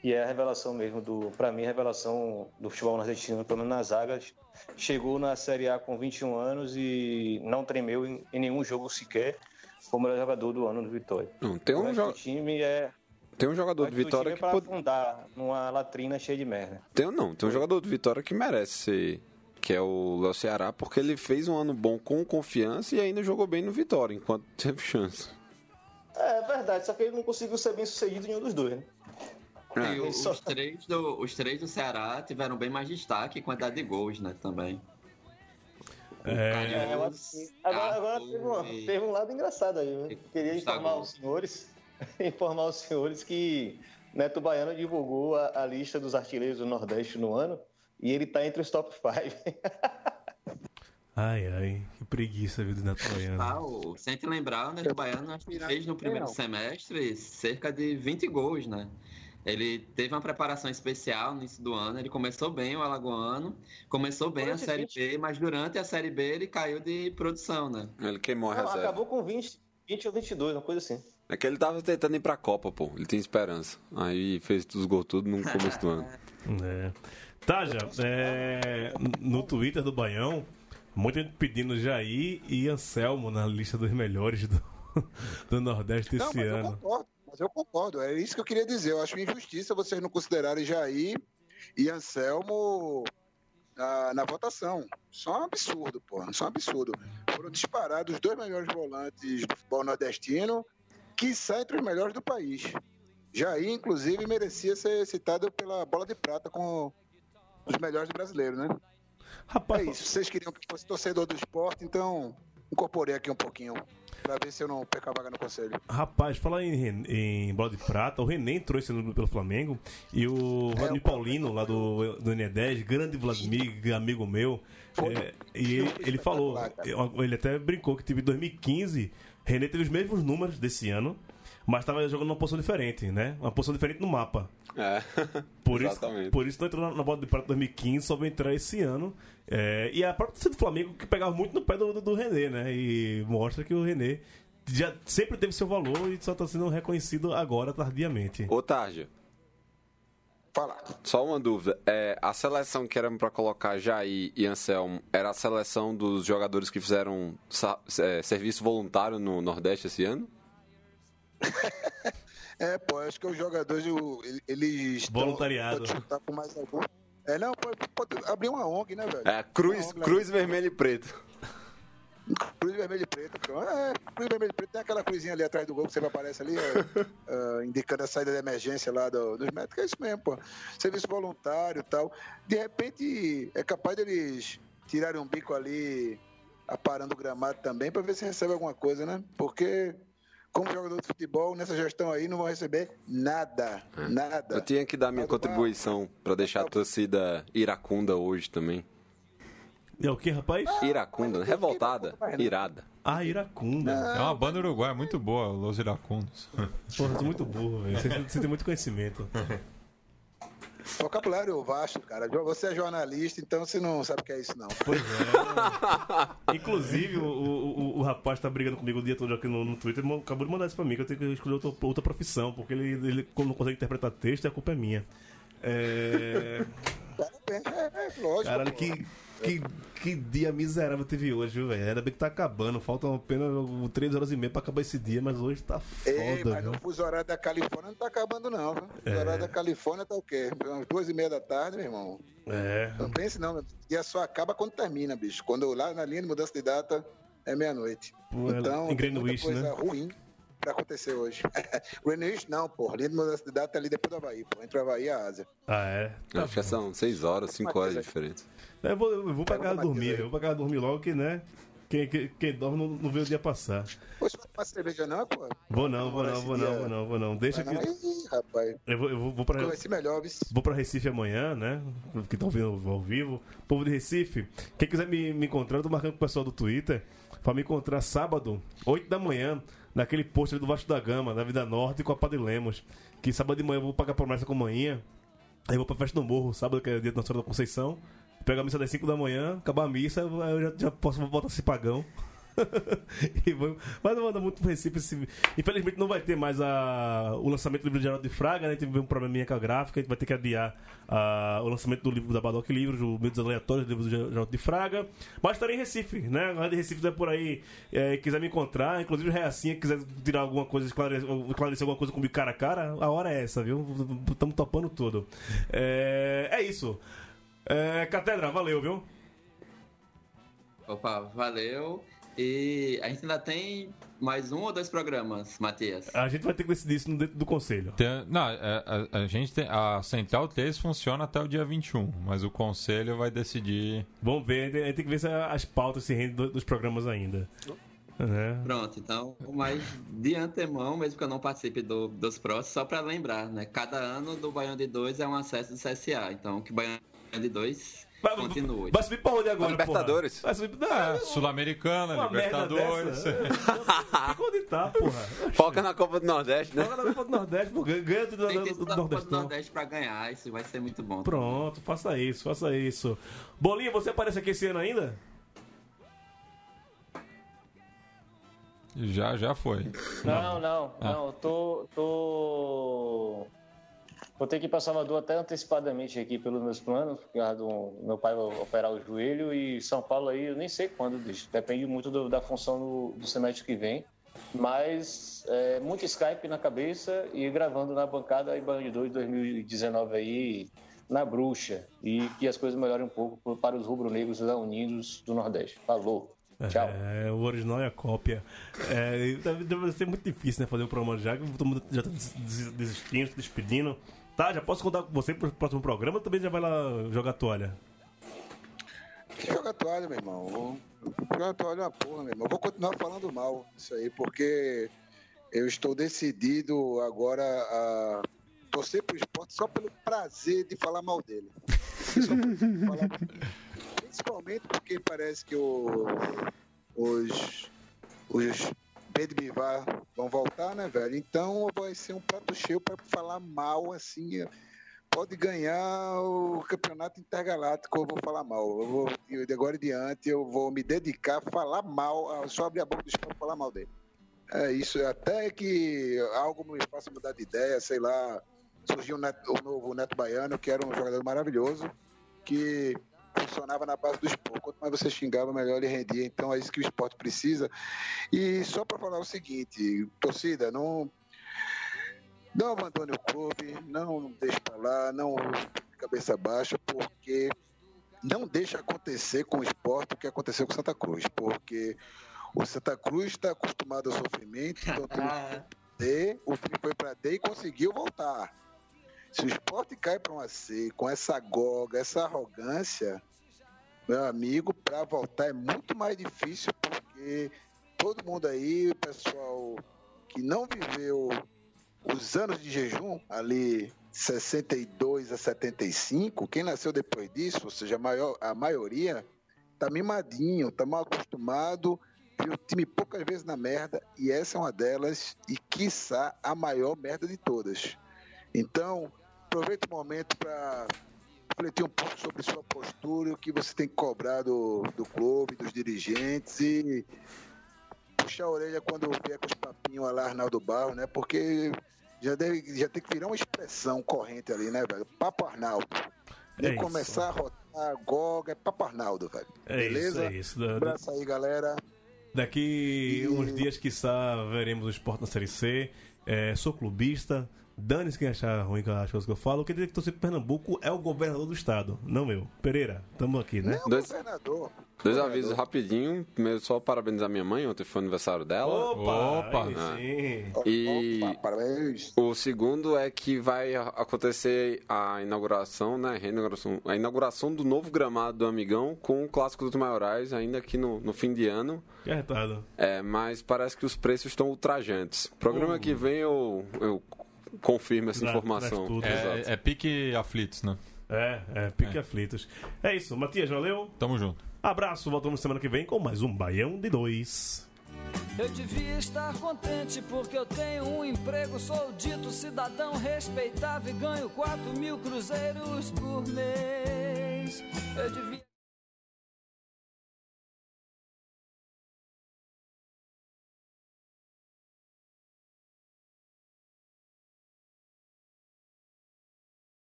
que é a revelação mesmo do, para mim, a revelação do futebol nordestino, pelo menos nas zagas. Chegou na Série A com 21 anos e não tremeu em, em nenhum jogo sequer foi o melhor jogador do ano do Vitória. Não, tem um jogador. time é. Tem um jogador do Vitória é que pode. afundar numa latrina cheia de merda. Tem, não, tem um jogador do Vitória que merece ser. Que é o Léo Ceará, porque ele fez um ano bom com confiança e ainda jogou bem no Vitória, enquanto teve chance. É, é verdade, só que ele não conseguiu ser bem sucedido em nenhum dos dois, né? É. Os, só... três do, os três do Ceará tiveram bem mais destaque e quantidade de gols, né, também. É... É, agora, agora teve, um, teve, um, lado engraçado aí. Né? Queria informar os senhores, informar os senhores que Neto Baiano divulgou a, a, lista dos artilheiros do Nordeste no ano e ele tá entre os top 5. ai, ai, que preguiça viu do Neto Baiano. Ah, o, sem te lembrar, o Neto Baiano acho que fez no primeiro semestre cerca de 20 gols, né? Ele teve uma preparação especial no início do ano. Ele começou bem o Alagoano, começou bem a Série 20. B, mas durante a Série B ele caiu de produção, né? Ele queimou a Não, reserva. Acabou com 20, 20 ou 22, uma coisa assim. É que ele tava tentando ir pra Copa, pô. Ele tem esperança. Aí fez os gols tudo no começo do ano. É. Taja, é, no Twitter do Baião, muita gente pedindo Jair e Anselmo na lista dos melhores do, do Nordeste Não, esse ano. Eu concordo. Mas eu concordo, é isso que eu queria dizer. Eu acho injustiça vocês não considerarem Jair e Anselmo na, na votação. Só um absurdo, pô. Só um absurdo. Foram disparados os dois melhores volantes do futebol nordestino, que saem entre os melhores do país. Jair, inclusive, merecia ser citado pela bola de prata com os melhores brasileiros, né? Rapaz, é isso. Vocês queriam que fosse torcedor do esporte, então incorporei aqui um pouquinho pra ver se eu não perco a vaga no conselho. Rapaz, falar em, em bola de prata, o René entrou esse ano pelo Flamengo e o é, Vladimir Paulino, lá do, do N10, grande Vladimir, amigo meu, é, e ele, ele falou, ele até brincou que teve 2015, René teve os mesmos números desse ano, mas estava jogando numa posição diferente, né? Uma posição diferente no mapa. É. Por isso, por isso não entrou na, na bola de prata 2015, só vai entrar esse ano. É, e a própria torcida do Flamengo que pegava muito no pé do, do, do René, né? E mostra que o René já sempre teve seu valor e só está sendo reconhecido agora, tardiamente. Ô, Tarja. Fala. Só uma dúvida. É, a seleção que era pra colocar Jair e Anselmo era a seleção dos jogadores que fizeram é, serviço voluntário no Nordeste esse ano? É, pô, acho que os jogadores, o- eles. Voluntariado. Chutar com mais algum. É, não, pode, pode abrir uma ONG, né, velho? É, Cruz, ONG Cruz Vermelho e Preto. Cruz vermelho e preto. pronto. É, cruz vermelho e preto. Tem aquela cruzinha ali atrás do gol que sempre aparece ali, é, é, indicando a saída de emergência lá do- dos médicos. É isso mesmo, pô. Serviço voluntário e tal. De repente, é capaz deles tirarem um bico ali, aparando o gramado também, pra ver se recebe alguma coisa, né? Porque, como jogador de futebol, nessa gestão aí, não vão receber nada. Nada. Eu tinha que dar minha contribuição pra deixar a torcida iracunda hoje também. É o que, rapaz? Iracunda, né? revoltada, irada. Ah, Iracunda. É uma banda uruguaia muito boa, Los Iracundos. Porra, eu tô muito burro, velho. Você, você tem muito conhecimento. Vocabulário vasto, cara. Você é jornalista, então você não sabe o que é isso, não. Pois é. Inclusive, o, o, o, rapaz tá brigando comigo o dia todo aqui no, no Twitter. acabou de mandar isso pra mim, que eu tenho que escolher outra, outra profissão, porque ele, ele como não consegue interpretar texto, a culpa é minha. É. Parabéns, é, é lógico. Caralho, que, que, que dia miserável teve hoje, viu, velho? Ainda bem que tá acabando. Faltam apenas 3 horas e meia pra acabar esse dia, mas hoje tá Ei, foda, mas viu? o fuso horário da Califórnia não tá acabando, não. Viu? O fuso É. horário da Califórnia tá o quê? Umas duas e meia da tarde, meu irmão. É. Não pense, não. O dia só acaba quando termina, bicho. Quando lá na linha de mudança de data é meia-noite. É Então, em muita Greenwich, coisa né? ruim pra acontecer hoje. Greenwich não, pô. Linha de mudança de data é ali depois do Havaí, pô. Entre o Havaí e a Ásia. Ah, é? Acho que são 6 horas, 5 horas de diferença. Eu vou, eu vou pra casa dormir, eu vou pra casa dormir logo que, né? Quem, quem, quem dorme não, não vê o dia passar. Você vai tomar cerveja não, pô? Vou não, vou não, vou não, vou não, vou não. Deixa Vai que. Ih, rapaz. Eu vou, eu vou, vou pra. Vai ser melhor, viu? Vou pra Recife amanhã, né? Que estão vendo ao vivo. Povo de Recife, quem quiser me, me encontrar, eu tô marcando com o pessoal do Twitter pra me encontrar sábado, 8 da manhã, naquele posto ali do Vasco da Gama, na Vida Norte, com a Padre Lemos. Que sábado de manhã eu vou pagar promessa com manhã. Aí eu vou pra festa do morro, sábado, que é dia da Nossa Senhora da Conceição. Pego a missa das 5 da manhã, acabar a missa, eu já, já posso voltar a ser pagão. E vou- Mas eu mando muito pro Recife. esse- Infelizmente não vai ter mais a... o lançamento do livro de Geraldo de Fraga, né? Teve um probleminha com a gráfica, a gente vai ter que adiar ah, o lançamento do livro da Badoc Livros, o Mitos Aleatórios, do livro do Geraldo de Fraga. Mas estarei em Recife, né? A Rádio Recife é por aí, é, quiser me encontrar, inclusive Reacinha, quiser tirar alguma coisa, esclarecer, esclarecer alguma coisa comigo cara a cara, a hora é essa, viu? Estamos topando tudo. É, é isso. É, Catedra, valeu, viu? Opa, valeu. E a gente ainda tem mais um ou dois programas, Matias? A gente vai ter que decidir isso no dentro do conselho. Tem, não, a, a, a, gente tem, a Central 3 funciona até o dia 21, mas o conselho vai decidir. Vamos ver, a gente tem que ver se as pautas se rendem dos programas ainda. Uhum. Pronto, então, mas de antemão, mesmo que eu não participe do, dos próximos, só para lembrar, né? Cada ano do Baiano de 2 é um acesso do CSA, então que Baiano L2. Vai subir pra onde agora? Tá pra Libertadores. Porra? Vai subir pra. É, Sul-Americana, Libertadores. Fica onde tá, porra. Foca na Copa do Nordeste, né? Foca na Copa do Nordeste, porra. Ganha do, do, do, do Nordeste. Copa do Nordeste pra ganhar, isso vai ser muito bom. Pronto, faça isso, faça isso. Bolinha, você aparece aqui esse ano ainda? Já, já foi. Não, não, ah. não. Ah. eu tô. tô Vou ter que ir para Salvador até antecipadamente aqui pelos meus planos, por causa do meu pai vai operar o joelho e São Paulo aí eu nem sei quando, bicho. Depende muito do- da função do, do semestre que vem. Mas é, muito Skype na cabeça e gravando na bancada e Banho de 2 2019 aí na bruxa. E que as coisas melhorem um pouco para os rubro-negros unidos do Nordeste. Falou. Tchau. É, o original é a cópia. É, deve, ser muito difícil, né? Fazer um programa já, que todo mundo já tá des- desistindo, se despedindo. Tá, já posso contar com você pro próximo programa também já vai lá jogar toalha? Que joga toalha, meu irmão. Vou- Joga toalha é uma porra, meu irmão. Eu Vou continuar falando mal isso aí, porque eu estou decidido agora a torcer pro esporte só pelo prazer de falar mal dele. Falar. Principalmente porque parece que o- os, os B de Bivar vão voltar, né, velho? Então vai ser um prato cheio para falar mal, assim. Pode ganhar o campeonato intergaláctico, eu vou falar mal. Eu vou, de agora em diante, eu vou me dedicar a falar mal, só abrir a boca do e falar mal dele. É isso, até que algo me faça mudar de ideia, sei lá, surgiu o, Neto- o novo Neto Baiano, que era um jogador maravilhoso, que funcionava na base do esporte. Quanto mais você xingava, melhor ele rendia. Então é isso que o esporte precisa. E só para falar o seguinte, torcida, não, não abandone o clube, não deixe para lá, não cabeça baixa, porque não deixa acontecer com o esporte o que aconteceu com Santa Cruz, porque o Santa Cruz está acostumado ao sofrimento, então o time foi pra D, o time foi para D e conseguiu voltar. Se o esporte cai para uma C com essa goga, essa arrogância, meu amigo, para voltar é muito mais difícil porque todo mundo aí, pessoal que não viveu os anos de jejum, ali 62 a 75, quem nasceu depois disso, ou seja, a, maior, a maioria, tá mimadinho, tá mal acostumado, viu o time poucas vezes na merda, e essa é uma delas, e quiçá a maior merda de todas. Então, aproveita o momento para refletir um pouco sobre sua postura, o que você tem que cobrar do, do clube, dos dirigentes e puxar a orelha quando vier com os papinhos lá Arnaldo Barro, né? Porque já, deve, já tem que virar uma expressão corrente ali, né, velho? Papo Arnaldo. É E começar a rotar Goga, é Papo Arnaldo, velho. É Beleza? isso, é isso. Um abraço aí, galera. Daqui E- uns dias, quiçá, veremos o esporte na Série C. É, sou clubista. Dane-se quem achar ruim com as coisas que eu falo. Quem tem que torcer pro Pernambuco é o governador do estado, não eu. Pereira, tamo aqui, né? Não, Dois- governador. Dois avisos rapidinho. Primeiro, só parabenizar minha mãe. Ontem foi aniversário dela. Opa! Opa! sim. E- Opa, parabéns. O segundo é que vai acontecer a inauguração, né? Reinauguração, a inauguração do novo gramado do Amigão com o Clássico dos Maiorais, ainda aqui no, no fim de ano. Que. É, mas parece que os preços estão ultrajantes. Programa que vem eu, eu confirmo essa informação. traz tudo. Exato. É, é pique aflitos, né? É, é, pique aflitos. É isso, Matias, valeu. Tamo junto. Abraço, voltamos semana que vem com mais um Baião de Dois. Eu devia estar contente porque eu tenho um emprego, sou dito cidadão respeitável e ganho 4 mil cruzeiros por mês. Eu devia